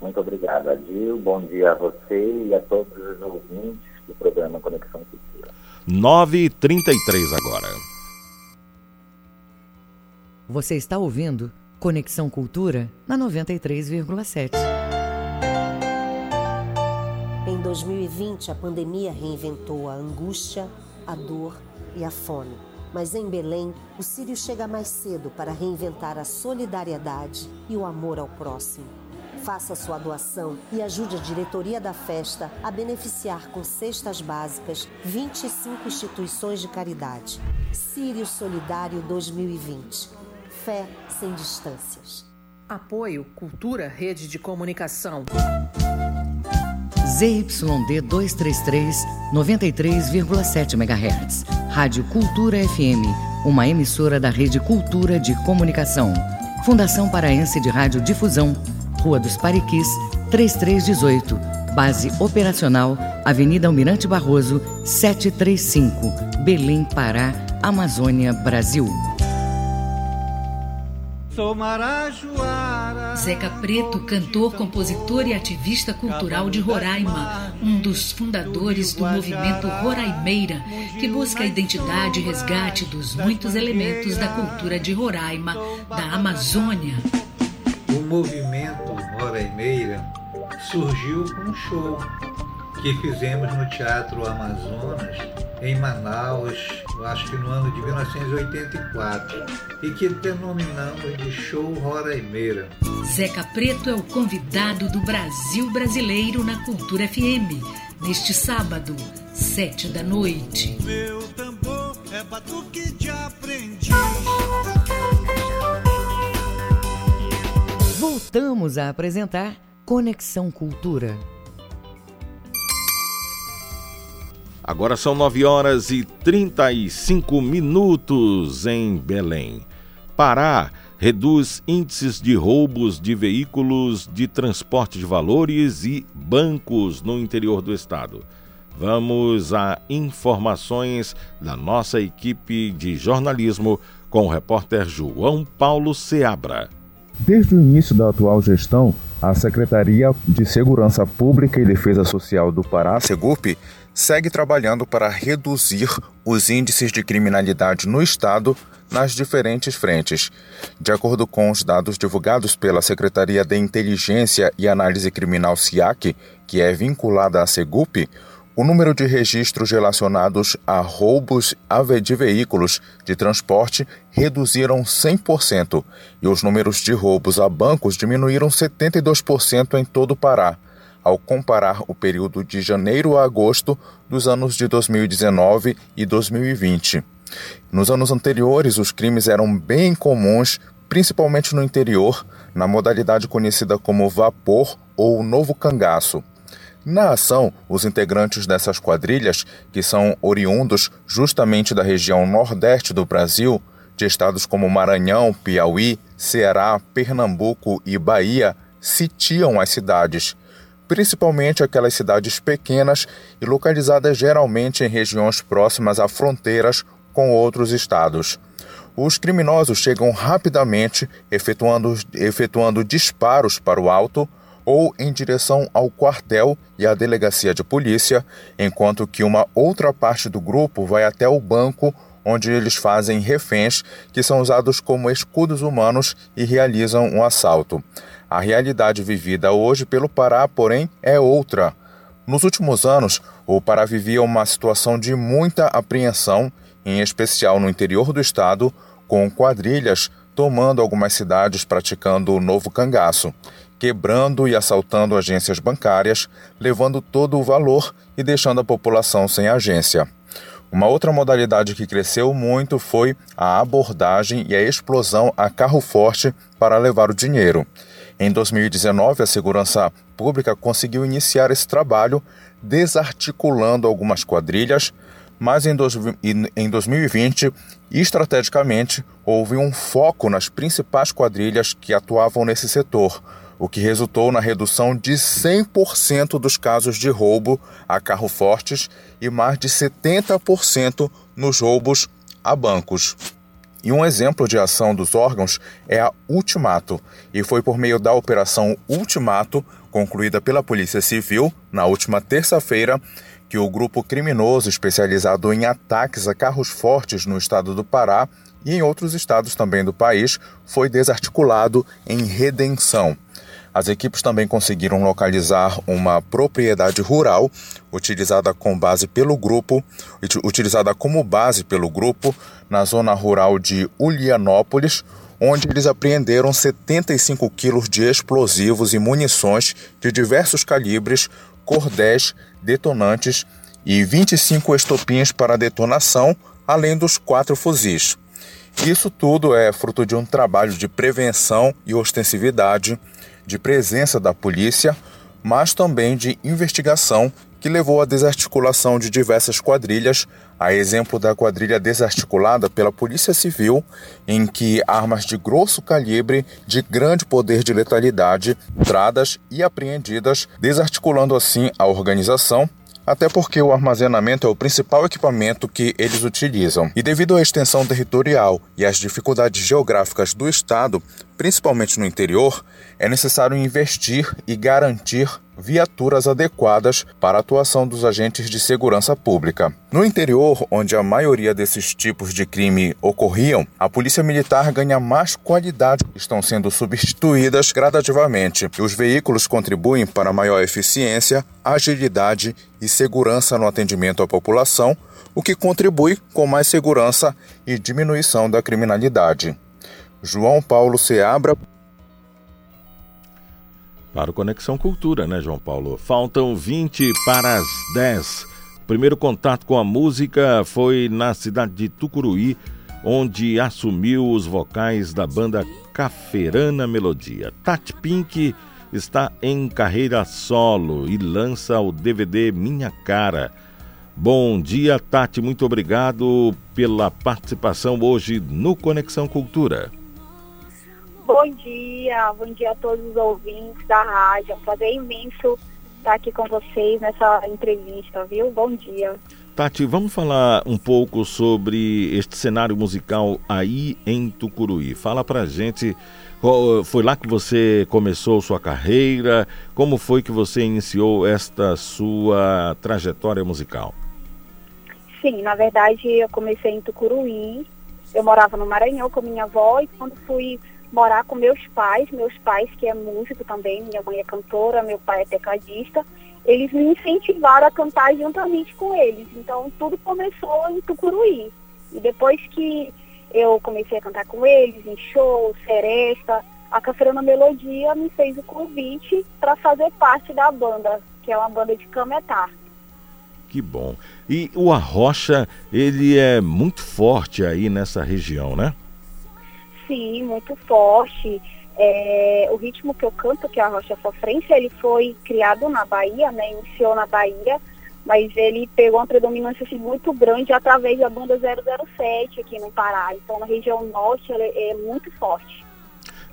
Muito obrigado, Adil. Bom dia a você e a todos os ouvintes do programa Conexão Cultura. 9h33 agora. Você está ouvindo Conexão Cultura na 93,7. Em 2020, a pandemia reinventou a angústia, a dor e a fome. Mas em Belém, o Sírio chega mais cedo para reinventar a solidariedade e o amor ao próximo. Faça sua doação e ajude a diretoria da festa a beneficiar com cestas básicas 25 instituições de caridade. Sírio Solidário 2020 Fé sem distâncias. Apoio Cultura Rede de Comunicação. ZYD 233, 93,7 MHz. Rádio Cultura FM, uma emissora da Rede Cultura de Comunicação. Fundação Paraense de Rádio Difusão, Rua dos Pariquis, 3318. Base operacional, Avenida Almirante Barroso, 735, Belém, Pará, Amazônia, Brasil. Sou Marajoara. Zeca Preto, cantor, compositor e ativista cultural de Roraima, um dos fundadores do movimento Roraimeira, que busca a identidade e resgate dos muitos elementos da cultura de Roraima, da Amazônia. O movimento Roraimeira surgiu com um show que fizemos no Teatro Amazonas, em Manaus, acho que no ano de 1984, e que denominamos de Show Roraimeira. Zeca Preto é o convidado do Brasil Brasileiro na Cultura FM, neste sábado, sete da noite. Meu tambor é batuque de aprendiz. Voltamos a apresentar Conexão Cultura. Agora são 9 horas e 35 minutos em Belém. Pará reduz índices de roubos de veículos de transporte de valores e bancos no interior do estado. Vamos a informações da nossa equipe de jornalismo com o repórter João Paulo Seabra. Desde o início da atual gestão, a Secretaria de Segurança Pública e Defesa Social do Pará, Segup, segue trabalhando para reduzir os índices de criminalidade no estado nas diferentes frentes. De acordo com os dados divulgados pela Secretaria de Inteligência e Análise Criminal SIAC, que é vinculada à Segup, o número de registros relacionados a roubos de veículos de transporte reduziram 100% e os números de roubos a bancos diminuíram 72% em todo o Pará ao comparar o período de janeiro a agosto dos anos de 2019 e 2020. Nos anos anteriores, os crimes eram bem comuns, principalmente no interior, na modalidade conhecida como vapor ou novo cangaço. Na ação, os integrantes dessas quadrilhas, que são oriundos justamente da região nordeste do Brasil, de estados como Maranhão, Piauí, Ceará, Pernambuco e Bahia, sitiam as cidades, principalmente aquelas cidades pequenas e localizadas geralmente em regiões próximas a fronteiras com outros estados. Os criminosos chegam rapidamente, efetuando, efetuando disparos para o alto ou em direção ao quartel e à delegacia de polícia, enquanto que uma outra parte do grupo vai até o banco onde eles fazem reféns que são usados como escudos humanos e realizam um assalto. A realidade vivida hoje pelo Pará, porém, é outra. Nos últimos anos, o Pará vivia uma situação de muita apreensão, em especial no interior do estado, com quadrilhas tomando algumas cidades praticando o novo cangaço, quebrando e assaltando agências bancárias, levando todo o valor e deixando a população sem agência. Uma outra modalidade que cresceu muito foi a abordagem e a explosão a carro forte para levar o dinheiro. Em 2019, a Segurança Pública conseguiu iniciar esse trabalho desarticulando algumas quadrilhas, mas em, em 2020, estrategicamente, houve um foco nas principais quadrilhas que atuavam nesse setor, o que resultou na redução de 100% dos casos de roubo a carro fortes e mais de 70% nos roubos a bancos. E um exemplo de ação dos órgãos é a Ultimato, e foi por meio da Operação Ultimato, concluída pela Polícia Civil na última terça-feira, que o grupo criminoso especializado em ataques a carros fortes no estado do Pará e em outros estados também do país foi desarticulado em Redenção. As equipes também conseguiram localizar uma propriedade rural utilizada com base pelo grupo, utilizada como base pelo grupo na zona rural de Ulianópolis, onde eles apreenderam 75 quilos de explosivos e munições de diversos calibres cordéis, detonantes e 25 estopinhas para detonação, além dos quatro fuzis. Isso tudo é fruto de um trabalho de prevenção e ostensividade, de presença da polícia, mas também de investigação que levou à desarticulação de diversas quadrilhas, a exemplo da quadrilha desarticulada pela Polícia Civil, em que armas de grosso calibre, de grande poder de letalidade, tradas e apreendidas, desarticulando assim a organização até porque o armazenamento é o principal equipamento que eles utilizam. E devido à extensão territorial e às dificuldades geográficas do estado, principalmente no interior, é necessário investir e garantir viaturas adequadas para a atuação dos agentes de segurança pública. No interior, onde a maioria desses tipos de crime ocorriam, a Polícia Militar ganha mais qualidade, estão sendo substituídas gradativamente. Os veículos contribuem para maior eficiência, agilidade e segurança no atendimento à população, o que contribui com mais segurança e diminuição da criminalidade. João Paulo Seabra. Para o Conexão Cultura, né, João Paulo? Faltam 20 para as 10. O primeiro contato com a música foi na cidade de Tucuruí, onde assumiu os vocais da banda Caferana Melodia. Tati Pink está em carreira solo e lança o DVD Minha Cara. Bom dia, Tati. Muito obrigado pela participação hoje no Conexão Cultura. Bom dia, bom dia a todos os ouvintes da rádio. É um prazer imenso estar aqui com vocês nessa entrevista, viu? Bom dia. Tati, vamos falar um pouco sobre este cenário musical aí em Tucuruí. Fala pra gente, foi lá que você começou sua carreira? Como foi que você iniciou esta sua trajetória musical? Sim, na verdade eu comecei em Tucuruí. Eu morava no Maranhão com minha avó e quando fui morar com meus pais, meus pais que é músico também, minha mãe é cantora, meu pai é tecladista, eles me incentivaram a cantar juntamente com eles. Então tudo começou em Tucuruí. E depois que eu comecei a cantar com eles, em shows, seresta, a Cafeirana Melodia me fez o convite para fazer parte da banda, que é uma banda de cametar. Que bom. E o Arrocha, ele é muito forte aí nessa região, né? Sim, muito forte. É, o ritmo que eu canto, que é a Rocha Sofrência, ele foi criado na Bahia, né, iniciou na Bahia, mas ele pegou uma predominância assim, muito grande através da banda 007 aqui no Pará. Então, na região norte, ele é muito forte.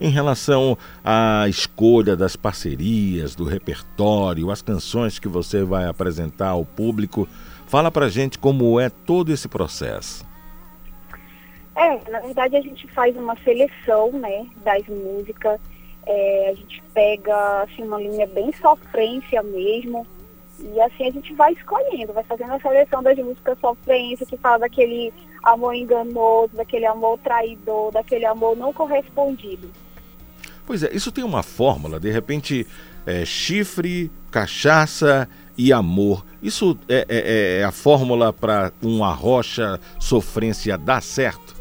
Em relação à escolha das parcerias, do repertório, as canções que você vai apresentar ao público, fala pra gente como é todo esse processo. É, na verdade a gente faz uma seleção, né, das músicas. É, a gente pega assim, uma linha bem sofrência mesmo. E assim a gente vai escolhendo, vai fazendo a seleção das músicas sofrência, que fala daquele amor enganoso, daquele amor traidor, daquele amor não correspondido. Pois é, isso tem uma fórmula, de repente, é, chifre, cachaça e amor. Isso é, é, é a fórmula para uma rocha sofrência dar certo?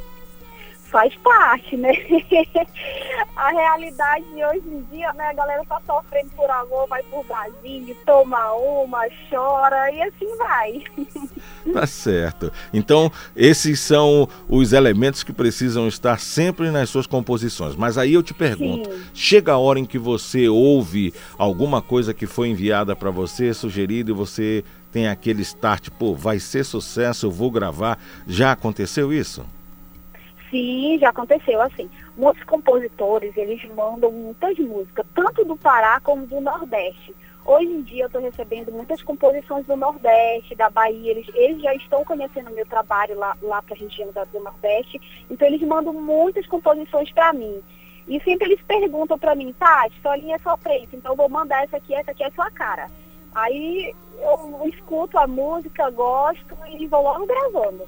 Faz parte, né? a realidade de hoje em dia, né? A galera tá sofrendo por amor, vai por barzinho, toma uma, chora e assim vai. Tá certo. Então, esses são os elementos que precisam estar sempre nas suas composições. Mas aí eu te pergunto, Sim. chega a hora em que você ouve alguma coisa que foi enviada para você, sugerida, e você tem aquele start, pô, vai ser sucesso, eu vou gravar. Já aconteceu isso? Sim, já aconteceu assim. Muitos compositores, eles mandam muitas músicas, tanto do Pará como do Nordeste. Hoje em dia eu estou recebendo muitas composições do Nordeste, da Bahia, eles, eles já estão conhecendo o meu trabalho lá, lá para a região do Nordeste, então eles mandam muitas composições para mim. E sempre eles perguntam para mim, Tati, sua linha é só preta, então eu vou mandar essa aqui, essa aqui é sua cara. Aí eu escuto a música, gosto e vou logo gravando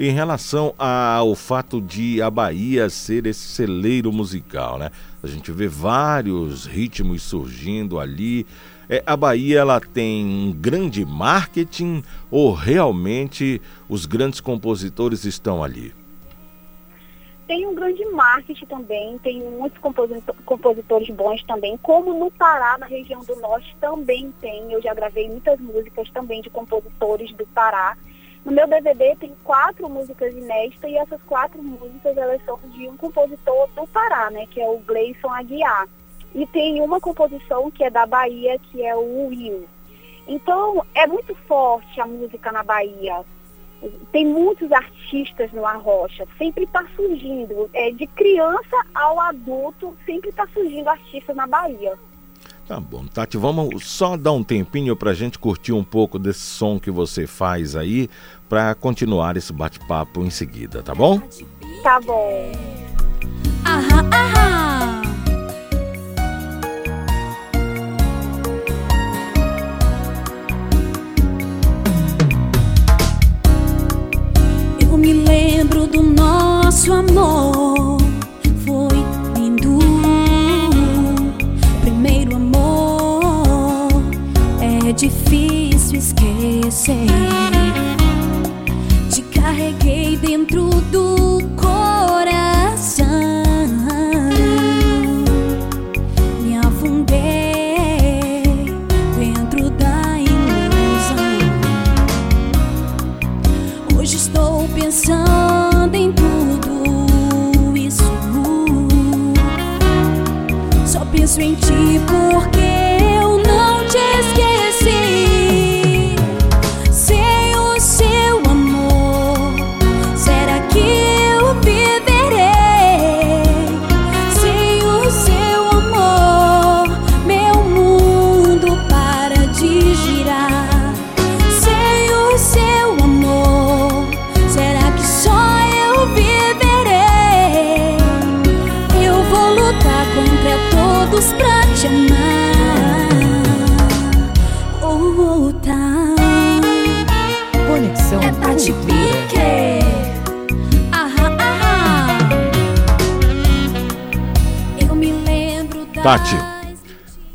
em relação ao fato de a Bahia ser esse celeiro musical, né? A gente vê vários ritmos surgindo ali. É, a Bahia ela tem um grande marketing ou realmente os grandes compositores estão ali? Tem um grande marketing também, tem muitos compositores bons também, como no Pará, na região do Norte, também tem. Eu já gravei muitas músicas também de compositores do Pará. No meu DVD tem quatro músicas inéditas e essas quatro músicas elas são de um compositor do Pará, né, que é o Gleison Aguiar. E tem uma composição que é da Bahia, que é o Will. Então, é muito forte a música na Bahia. Tem muitos artistas no Arrocha, sempre está surgindo. É, de criança ao adulto, sempre está surgindo artistas na Bahia. Tá bom, Tati, vamos só dar um tempinho para a gente curtir um pouco desse som que você faz aí, para continuar esse bate-papo em seguida, tá bom? Tá bom. Aham, aham. Eu me lembro do nosso amor difícil esquecer. Te carreguei dentro do coração. Me afundei dentro da ilusão. Hoje estou pensando em tudo isso. Só penso em ti porque Tati,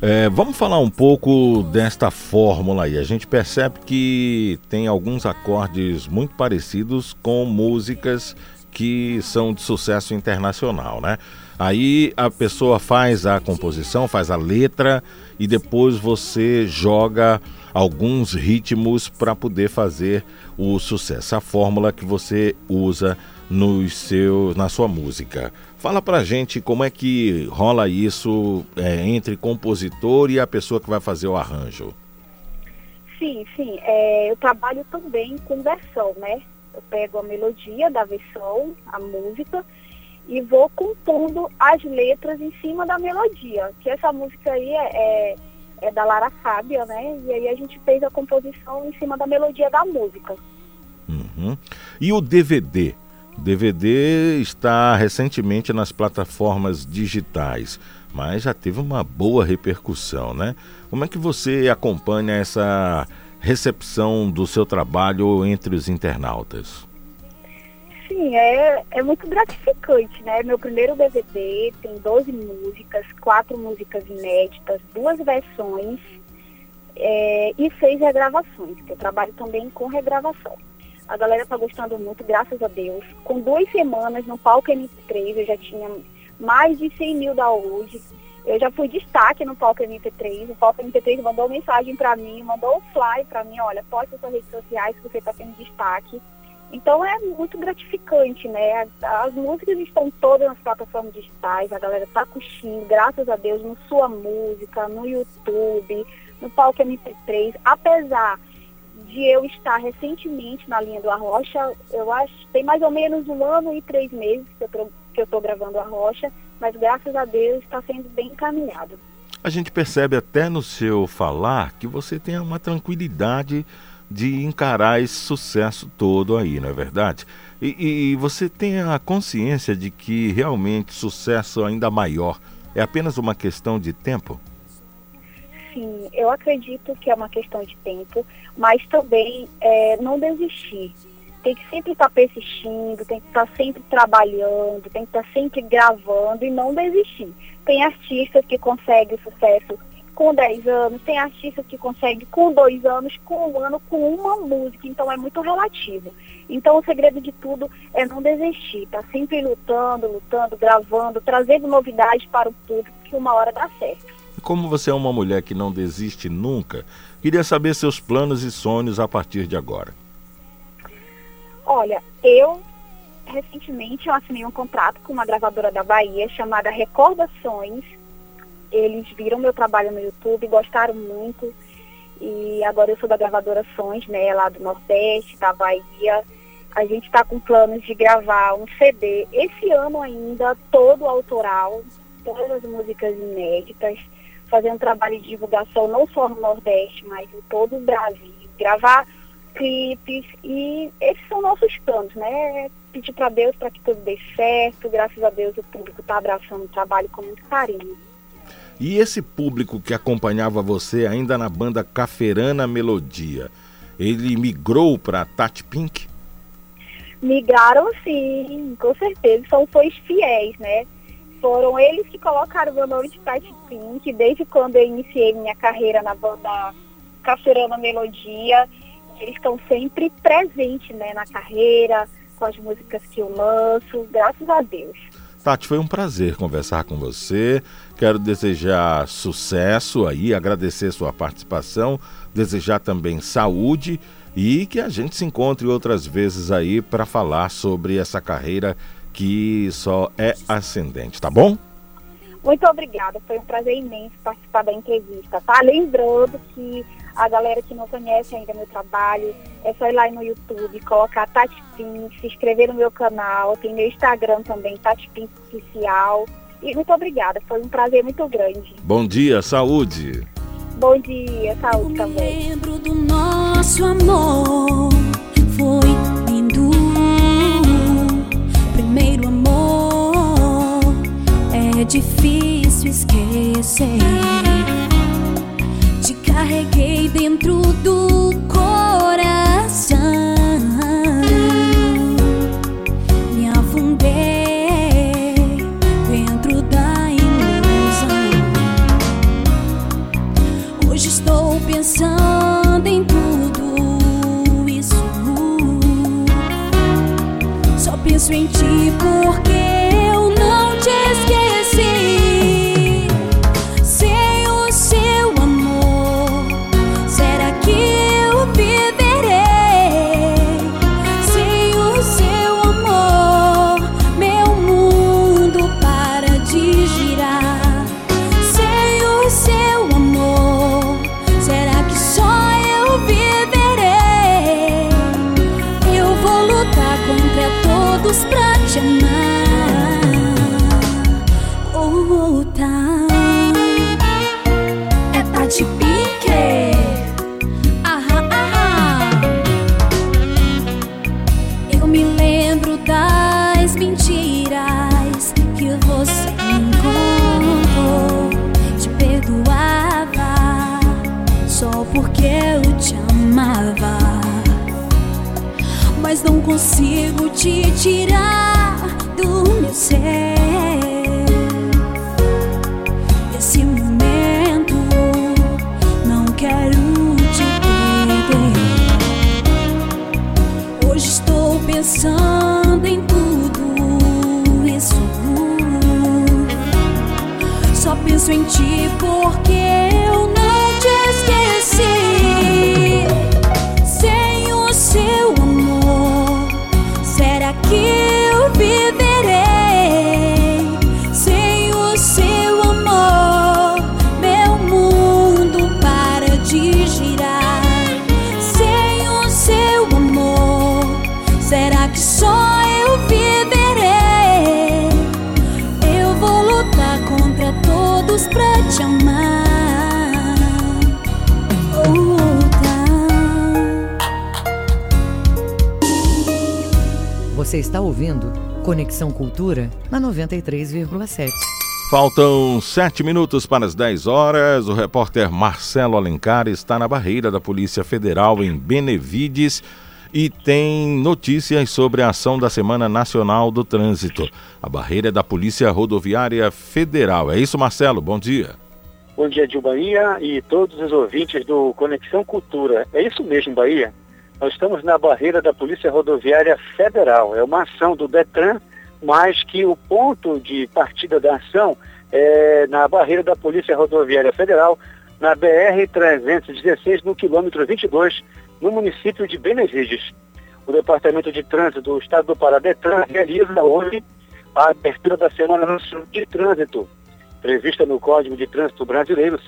é, vamos falar um pouco desta fórmula aí. A gente percebe que tem alguns acordes muito parecidos com músicas que são de sucesso internacional, né? Aí a pessoa faz a composição, faz a letra e depois você joga alguns ritmos para poder fazer o sucesso. A fórmula que você usa nos seus, na sua música. Fala pra gente como é que rola isso é, entre compositor e a pessoa que vai fazer o arranjo. Sim, sim. É, eu trabalho também com versão, né? Eu pego a melodia da versão, a música, e vou compondo as letras em cima da melodia. Que essa música aí é, é, é da Lara Fábia, né? E aí a gente fez a composição em cima da melodia da música. Uhum. E o DVD? DVD está recentemente nas plataformas digitais, mas já teve uma boa repercussão, né? Como é que você acompanha essa recepção do seu trabalho entre os internautas? Sim, é, é muito gratificante, né? Meu primeiro DVD tem 12 músicas, quatro músicas inéditas, duas versões é, e seis regravações, que eu trabalho também com regravação. A galera tá gostando muito, graças a Deus. Com duas semanas no palco MP3, eu já tinha mais de 100 mil downloads. Eu já fui destaque no palco MP3. O palco MP3 mandou mensagem para mim, mandou um fly para mim, olha, poste suas redes sociais que você está tendo destaque. Então é muito gratificante, né? As, as, músicas estão todas nas plataformas digitais, a galera tá curtindo, graças a Deus, no Sua Música, no YouTube, no palco MP3. Apesar de eu estar recentemente na linha do Arrocha, eu acho tem mais ou menos um ano e três meses que eu tô, que eu tô gravando a Rocha, mas graças a Deus está sendo bem encaminhado. A gente percebe até no seu falar que você tem uma tranquilidade de encarar esse sucesso todo aí, não é verdade? E, e, você tem a consciência de que realmente sucesso ainda maior é apenas uma questão de tempo? Sim, eu acredito que é uma questão de tempo, mas também é, não desistir. Tem que sempre estar persistindo, tem que estar sempre trabalhando, tem que estar sempre gravando e não desistir. Tem artistas que conseguem sucesso com 10 anos, tem artistas que conseguem com dois anos, com um ano, com uma música, então é muito relativo. Então o segredo de tudo é não desistir, tá sempre lutando, lutando, gravando, trazendo novidades para o público, que uma hora dá certo. Como você é uma mulher que não desiste nunca, queria saber seus planos e sonhos a partir de agora. Olha, eu recentemente eu assinei um contrato com uma gravadora da Bahia chamada Recordações eles viram meu trabalho no YouTube, gostaram muito. E agora eu sou da gravadora Sons, né, lá do Nordeste, da Bahia. A gente está com planos de gravar um CD esse ano ainda, todo autoral, todas as músicas inéditas, fazer um trabalho de divulgação não só no Nordeste, mas em todo o Brasil. Gravar clipes e esses são nossos planos, né? Pedir para Deus para que tudo dê certo. Graças a Deus o público está abraçando o trabalho com muito carinho. E esse público que acompanhava você ainda na banda Caferana Melodia, ele migrou para Tati Pink? Migraram sim, com certeza. São fãs fiéis, né? Foram eles que colocaram meu nome de Tati Pink desde quando eu iniciei minha carreira na banda Caferana Melodia. Eles estão sempre presentes né, na carreira, com as músicas que eu lanço, graças a Deus. Tati, foi um prazer conversar com você. Quero desejar sucesso aí, agradecer sua participação, desejar também saúde e que a gente se encontre outras vezes aí para falar sobre essa carreira que só é ascendente, tá bom? Muito obrigada, foi um prazer imenso participar da entrevista, tá? Lembrando que a galera que não conhece ainda meu trabalho, é só ir lá no YouTube, colocar Tati Pin, se inscrever no meu canal, tem meu Instagram também, Tati Pin Oficial. E muito obrigada, foi um prazer muito grande. Bom dia, saúde. Bom dia, saúde Eu também. lembro do nosso amor, foi lindo. Primeiro amor, é difícil esquecer. Te carreguei dentro do coração. Me afundei dentro da ilusão. Hoje estou pensando em tudo isso. Só penso em ti porque eu não te esqueci. consigo te tirar do meu céu. Esse momento não quero te perder. Hoje estou pensando em tudo isso. Só penso em ti porque. Você está ouvindo Conexão Cultura na 93,7. Faltam sete minutos para as 10 horas. O repórter Marcelo Alencar está na barreira da Polícia Federal em Benevides e tem notícias sobre a ação da Semana Nacional do Trânsito. A barreira é da Polícia Rodoviária Federal. É isso, Marcelo? Bom dia. Bom dia, Gil Bahia e todos os ouvintes do Conexão Cultura. É isso mesmo, Bahia. Nós estamos na barreira da Polícia Rodoviária Federal. É uma ação do DETRAN, mas que o ponto de partida da ação é na barreira da Polícia Rodoviária Federal, na BR-316, no quilômetro 22, no município de Benevides. O Departamento de Trânsito do Estado do Pará, DETRAN, realiza hoje a abertura da Semana Nacional de Trânsito, prevista no Código de Trânsito Brasileiro,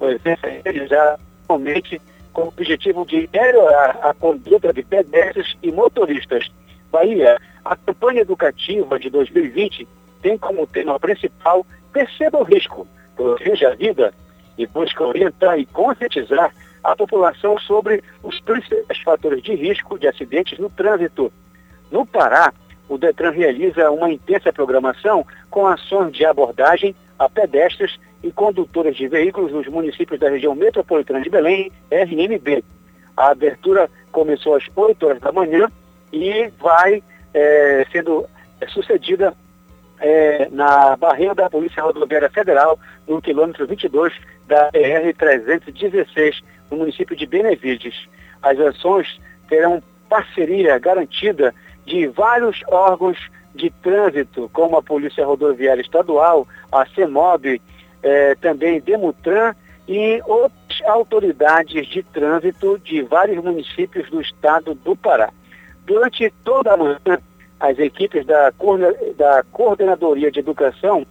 o evento é realizado somente com o objetivo de melhorar a conduta de pedestres e motoristas. Bahia, a campanha educativa de 2020 tem como tema principal Perceba o risco, proteja a vida e busca orientar e conscientizar a população sobre os principais fatores de risco de acidentes no trânsito. No Pará, o Detran realiza uma intensa programação com ações de abordagem a pedestres e condutores de veículos nos municípios da região metropolitana de Belém, RMB. A abertura começou às 8 horas da manhã e vai eh, sendo sucedida eh, na barreira da Polícia Rodoviária Federal, no quilômetro 22 da BR-316, no município de Benevides. As ações terão parceria garantida de vários órgãos de trânsito, como a Polícia Rodoviária Estadual, a CEMOB, eh, também Demutran e outras autoridades de trânsito de vários municípios do estado do Pará. Durante toda a manhã, as equipes da, da Coordenadoria de Educação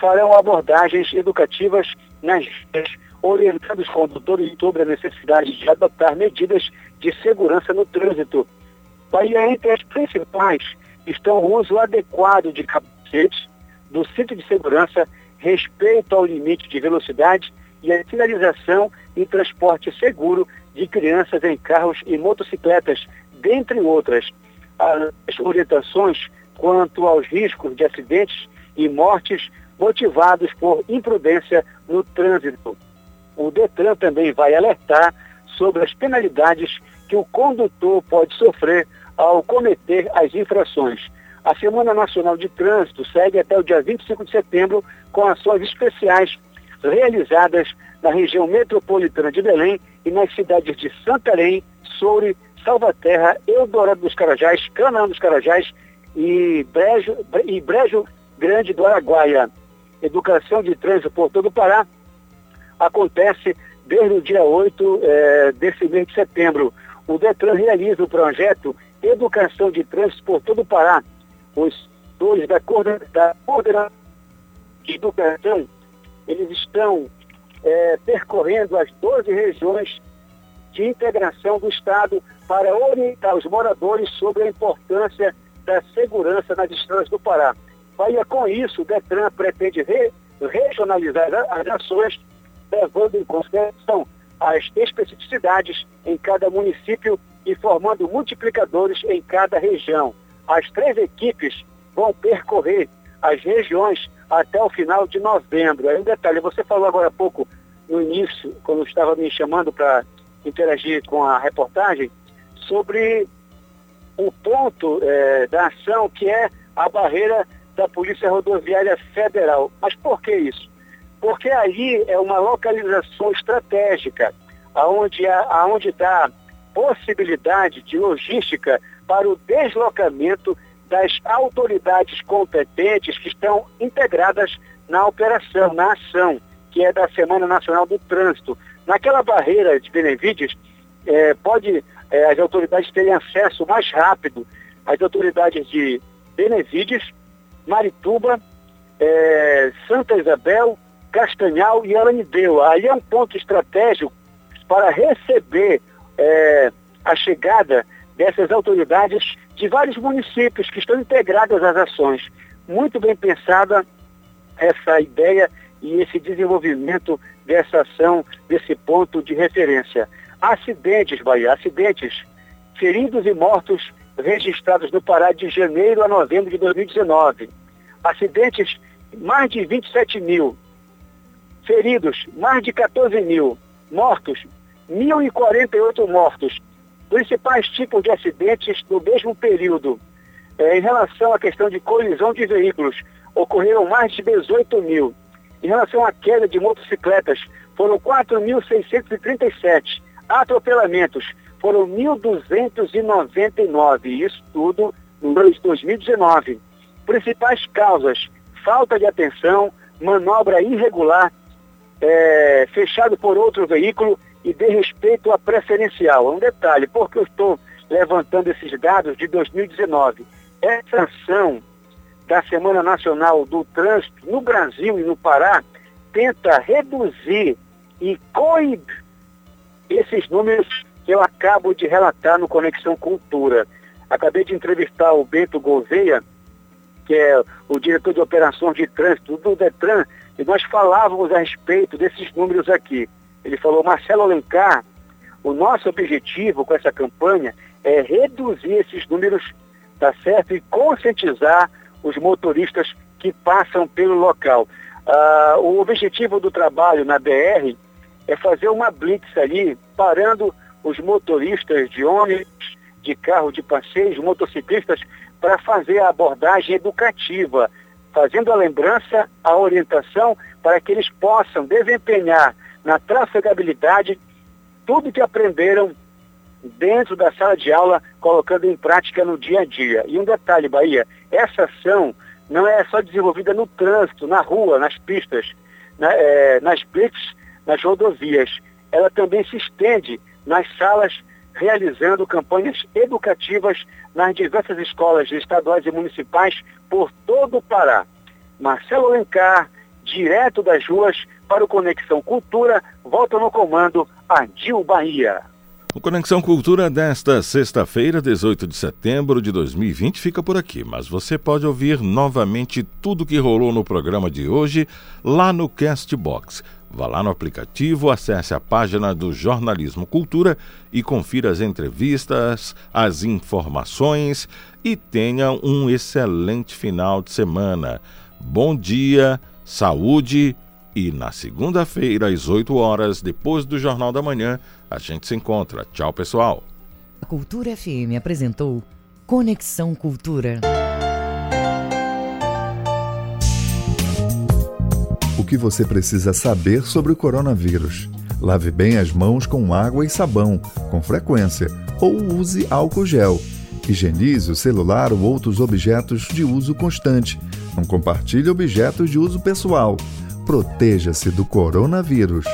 farão abordagens educativas nas vias, orientando os condutores sobre a necessidade de adotar medidas de segurança no trânsito. Aí, entre as principais estão o uso adequado de capacetes, do cinto de segurança, respeito ao limite de velocidade e a sinalização e transporte seguro de crianças em carros e motocicletas, dentre outras. As orientações quanto aos riscos de acidentes e mortes motivados por imprudência no trânsito. O Detran também vai alertar sobre as penalidades que o condutor pode sofrer ao cometer as infrações. A Semana Nacional de Trânsito segue até o dia 25 de setembro com ações especiais realizadas na região metropolitana de Belém e nas cidades de Santarém, Soure, Salvaterra, Eldorado dos Carajás, Canaã dos Carajás e Brejo, e Brejo Grande do Araguaia. Educação de trânsito por todo o Pará acontece desde o dia 8 eh, desse mês de setembro. O DETRAN realiza o projeto Educação de Trânsito por todo o Pará. Os dois da coordenação de educação, eles estão eh, percorrendo as 12 regiões de integração do Estado para orientar os moradores sobre a importância da segurança nas estradas do Pará. Bahia, com isso, o DETRAN pretende re, regionalizar as ações, levando em consideração as especificidades em cada município e formando multiplicadores em cada região. As três equipes vão percorrer as regiões até o final de novembro. Aí um detalhe, você falou agora há pouco, no início, quando estava me chamando para interagir com a reportagem, sobre o ponto é, da ação que é a barreira da Polícia Rodoviária Federal. Mas por que isso? Porque aí é uma localização estratégica, aonde está possibilidade de logística para o deslocamento das autoridades competentes que estão integradas na operação, na ação, que é da Semana Nacional do Trânsito. Naquela barreira de Benevides, é, pode é, as autoridades terem acesso mais rápido às autoridades de Benevides, Marituba, é, Santa Isabel, Castanhal e Aranideu. Aí é um ponto estratégico para receber a chegada dessas autoridades de vários municípios que estão integradas às ações. Muito bem pensada essa ideia e esse desenvolvimento dessa ação, desse ponto de referência. Acidentes, Bahia, acidentes, feridos e mortos registrados no Pará de janeiro a novembro de 2019. Acidentes, mais de 27 mil. Feridos, mais de 14 mil. Mortos, 1.048 mortos. Principais tipos de acidentes do mesmo período. É, em relação à questão de colisão de veículos, ocorreram mais de 18 mil. Em relação à queda de motocicletas, foram 4.637. Atropelamentos, foram 1.299. Isso tudo no ano de 2019. Principais causas, falta de atenção, manobra irregular, é, fechado por outro veículo e de respeito à preferencial. Um detalhe, porque eu estou levantando esses dados de 2019. Essa ação da Semana Nacional do Trânsito no Brasil e no Pará tenta reduzir e coibir esses números que eu acabo de relatar no Conexão Cultura. Acabei de entrevistar o Bento Gouveia, que é o diretor de operações de trânsito do Detran, e nós falávamos a respeito desses números aqui. Ele falou, Marcelo Alencar, o nosso objetivo com essa campanha é reduzir esses números, tá certo? E conscientizar os motoristas que passam pelo local. Ah, o objetivo do trabalho na BR é fazer uma blitz ali, parando os motoristas de ônibus, de carro de passeio, motociclistas, para fazer a abordagem educativa, fazendo a lembrança, a orientação, para que eles possam desempenhar na trafegabilidade tudo que aprenderam dentro da sala de aula, colocando em prática no dia a dia. E um detalhe, Bahia, essa ação não é só desenvolvida no trânsito, na rua, nas pistas, na, é, nas blitz, nas rodovias. Ela também se estende nas salas, realizando campanhas educativas nas diversas escolas estaduais e municipais por todo o Pará. Marcelo Alencar, direto das ruas para o Conexão Cultura, volta no comando Adil Bahia. O Conexão Cultura desta sexta-feira, 18 de setembro de 2020, fica por aqui, mas você pode ouvir novamente tudo que rolou no programa de hoje lá no Castbox. Vá lá no aplicativo, acesse a página do Jornalismo Cultura e confira as entrevistas, as informações e tenha um excelente final de semana. Bom dia, saúde e na segunda-feira, às 8 horas, depois do Jornal da Manhã, a gente se encontra. Tchau, pessoal. A Cultura FM apresentou Conexão Cultura. O que você precisa saber sobre o coronavírus? Lave bem as mãos com água e sabão, com frequência, ou use álcool gel. Higienize o celular ou outros objetos de uso constante. Não compartilhe objetos de uso pessoal. Proteja-se do coronavírus.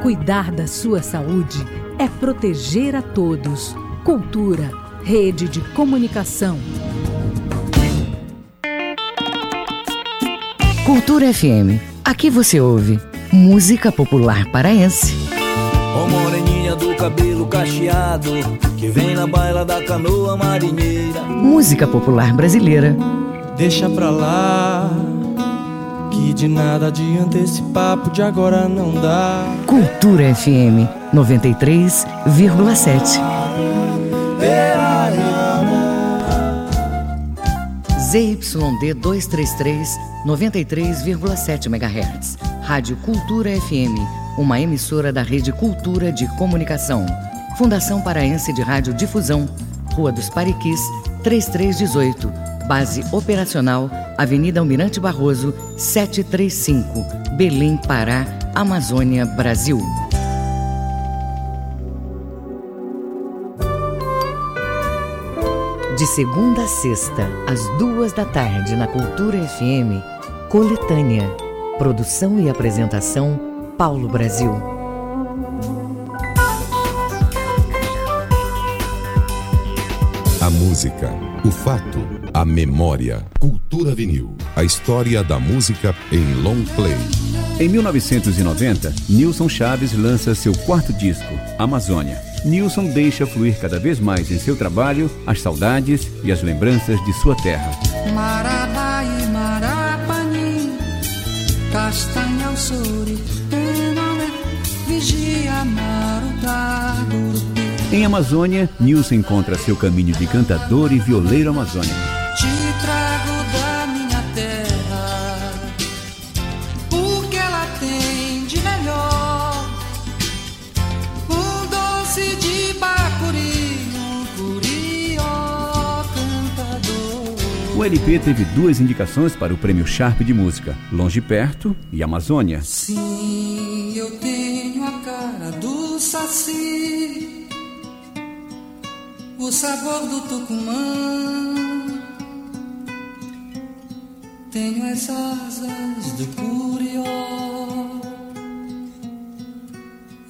Cuidar da sua saúde é proteger a todos. Cultura, rede de comunicação. Cultura FM. Aqui você ouve música popular paraense. Ó moreninha do cabelo cacheado, que vem na baila da canoa marinheira. Música popular brasileira. Deixa pra lá, de nada adianta esse papo de agora não dá. Cultura FM 93,7. ZYD 233, 93,7 MHz. Rádio Cultura FM, uma emissora da Rede Cultura de Comunicação. Fundação Paraense de Rádio Difusão, Rua dos Pariquis, 3318. Base operacional, Avenida Almirante Barroso, 735, Belém, Pará, Amazônia, Brasil. De segunda a sexta, às duas da tarde, na Cultura FM, Coletânea. Produção e apresentação Paulo Brasil. A música, o fato, a memória. Cultura vinil. A história da música em long play. Em 1990, Nilson Chaves lança seu quarto disco, Amazônia. Nilson deixa fluir cada vez mais em seu trabalho as saudades e as lembranças de sua terra. Marabai, Marapani, Castanha ao Suri, Enome, Vigia, Em Amazônia, Nilson encontra seu caminho de cantador e violeiro amazônico. O LP teve duas indicações para o Prêmio Sharp de Música, Longe Perto e Amazônia. Sim, eu tenho a cara do saci, o sabor do tucumã. Tenho as asas do curió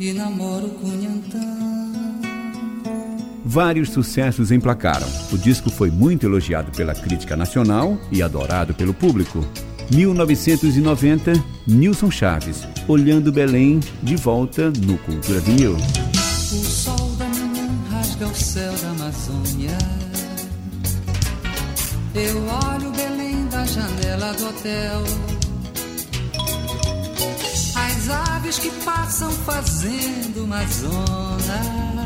e namoro Cunhantã. Vários sucessos emplacaram. O disco foi muito elogiado pela crítica nacional e adorado pelo público. 1990, Nilson Chaves, Olhando Belém, de volta no Cultura Vinil. O sol da manhã rasga o céu da Amazônia. Eu olho Belém da janela do hotel. As aves que passam fazendo uma zona,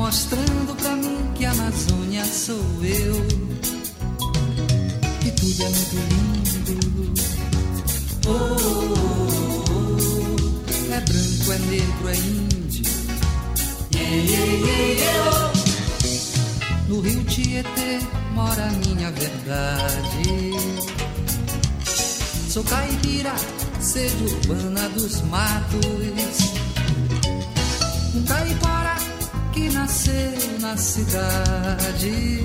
mostrando pra mim que a Amazônia sou eu. E tudo é muito lindo. Oh, oh, oh, é branco, é negro, é índio. Yeah, yeah, yeah. No rio Tietê mora a minha verdade. Sou caipira, sede urbana dos matos. Um caipora que nasceu na cidade.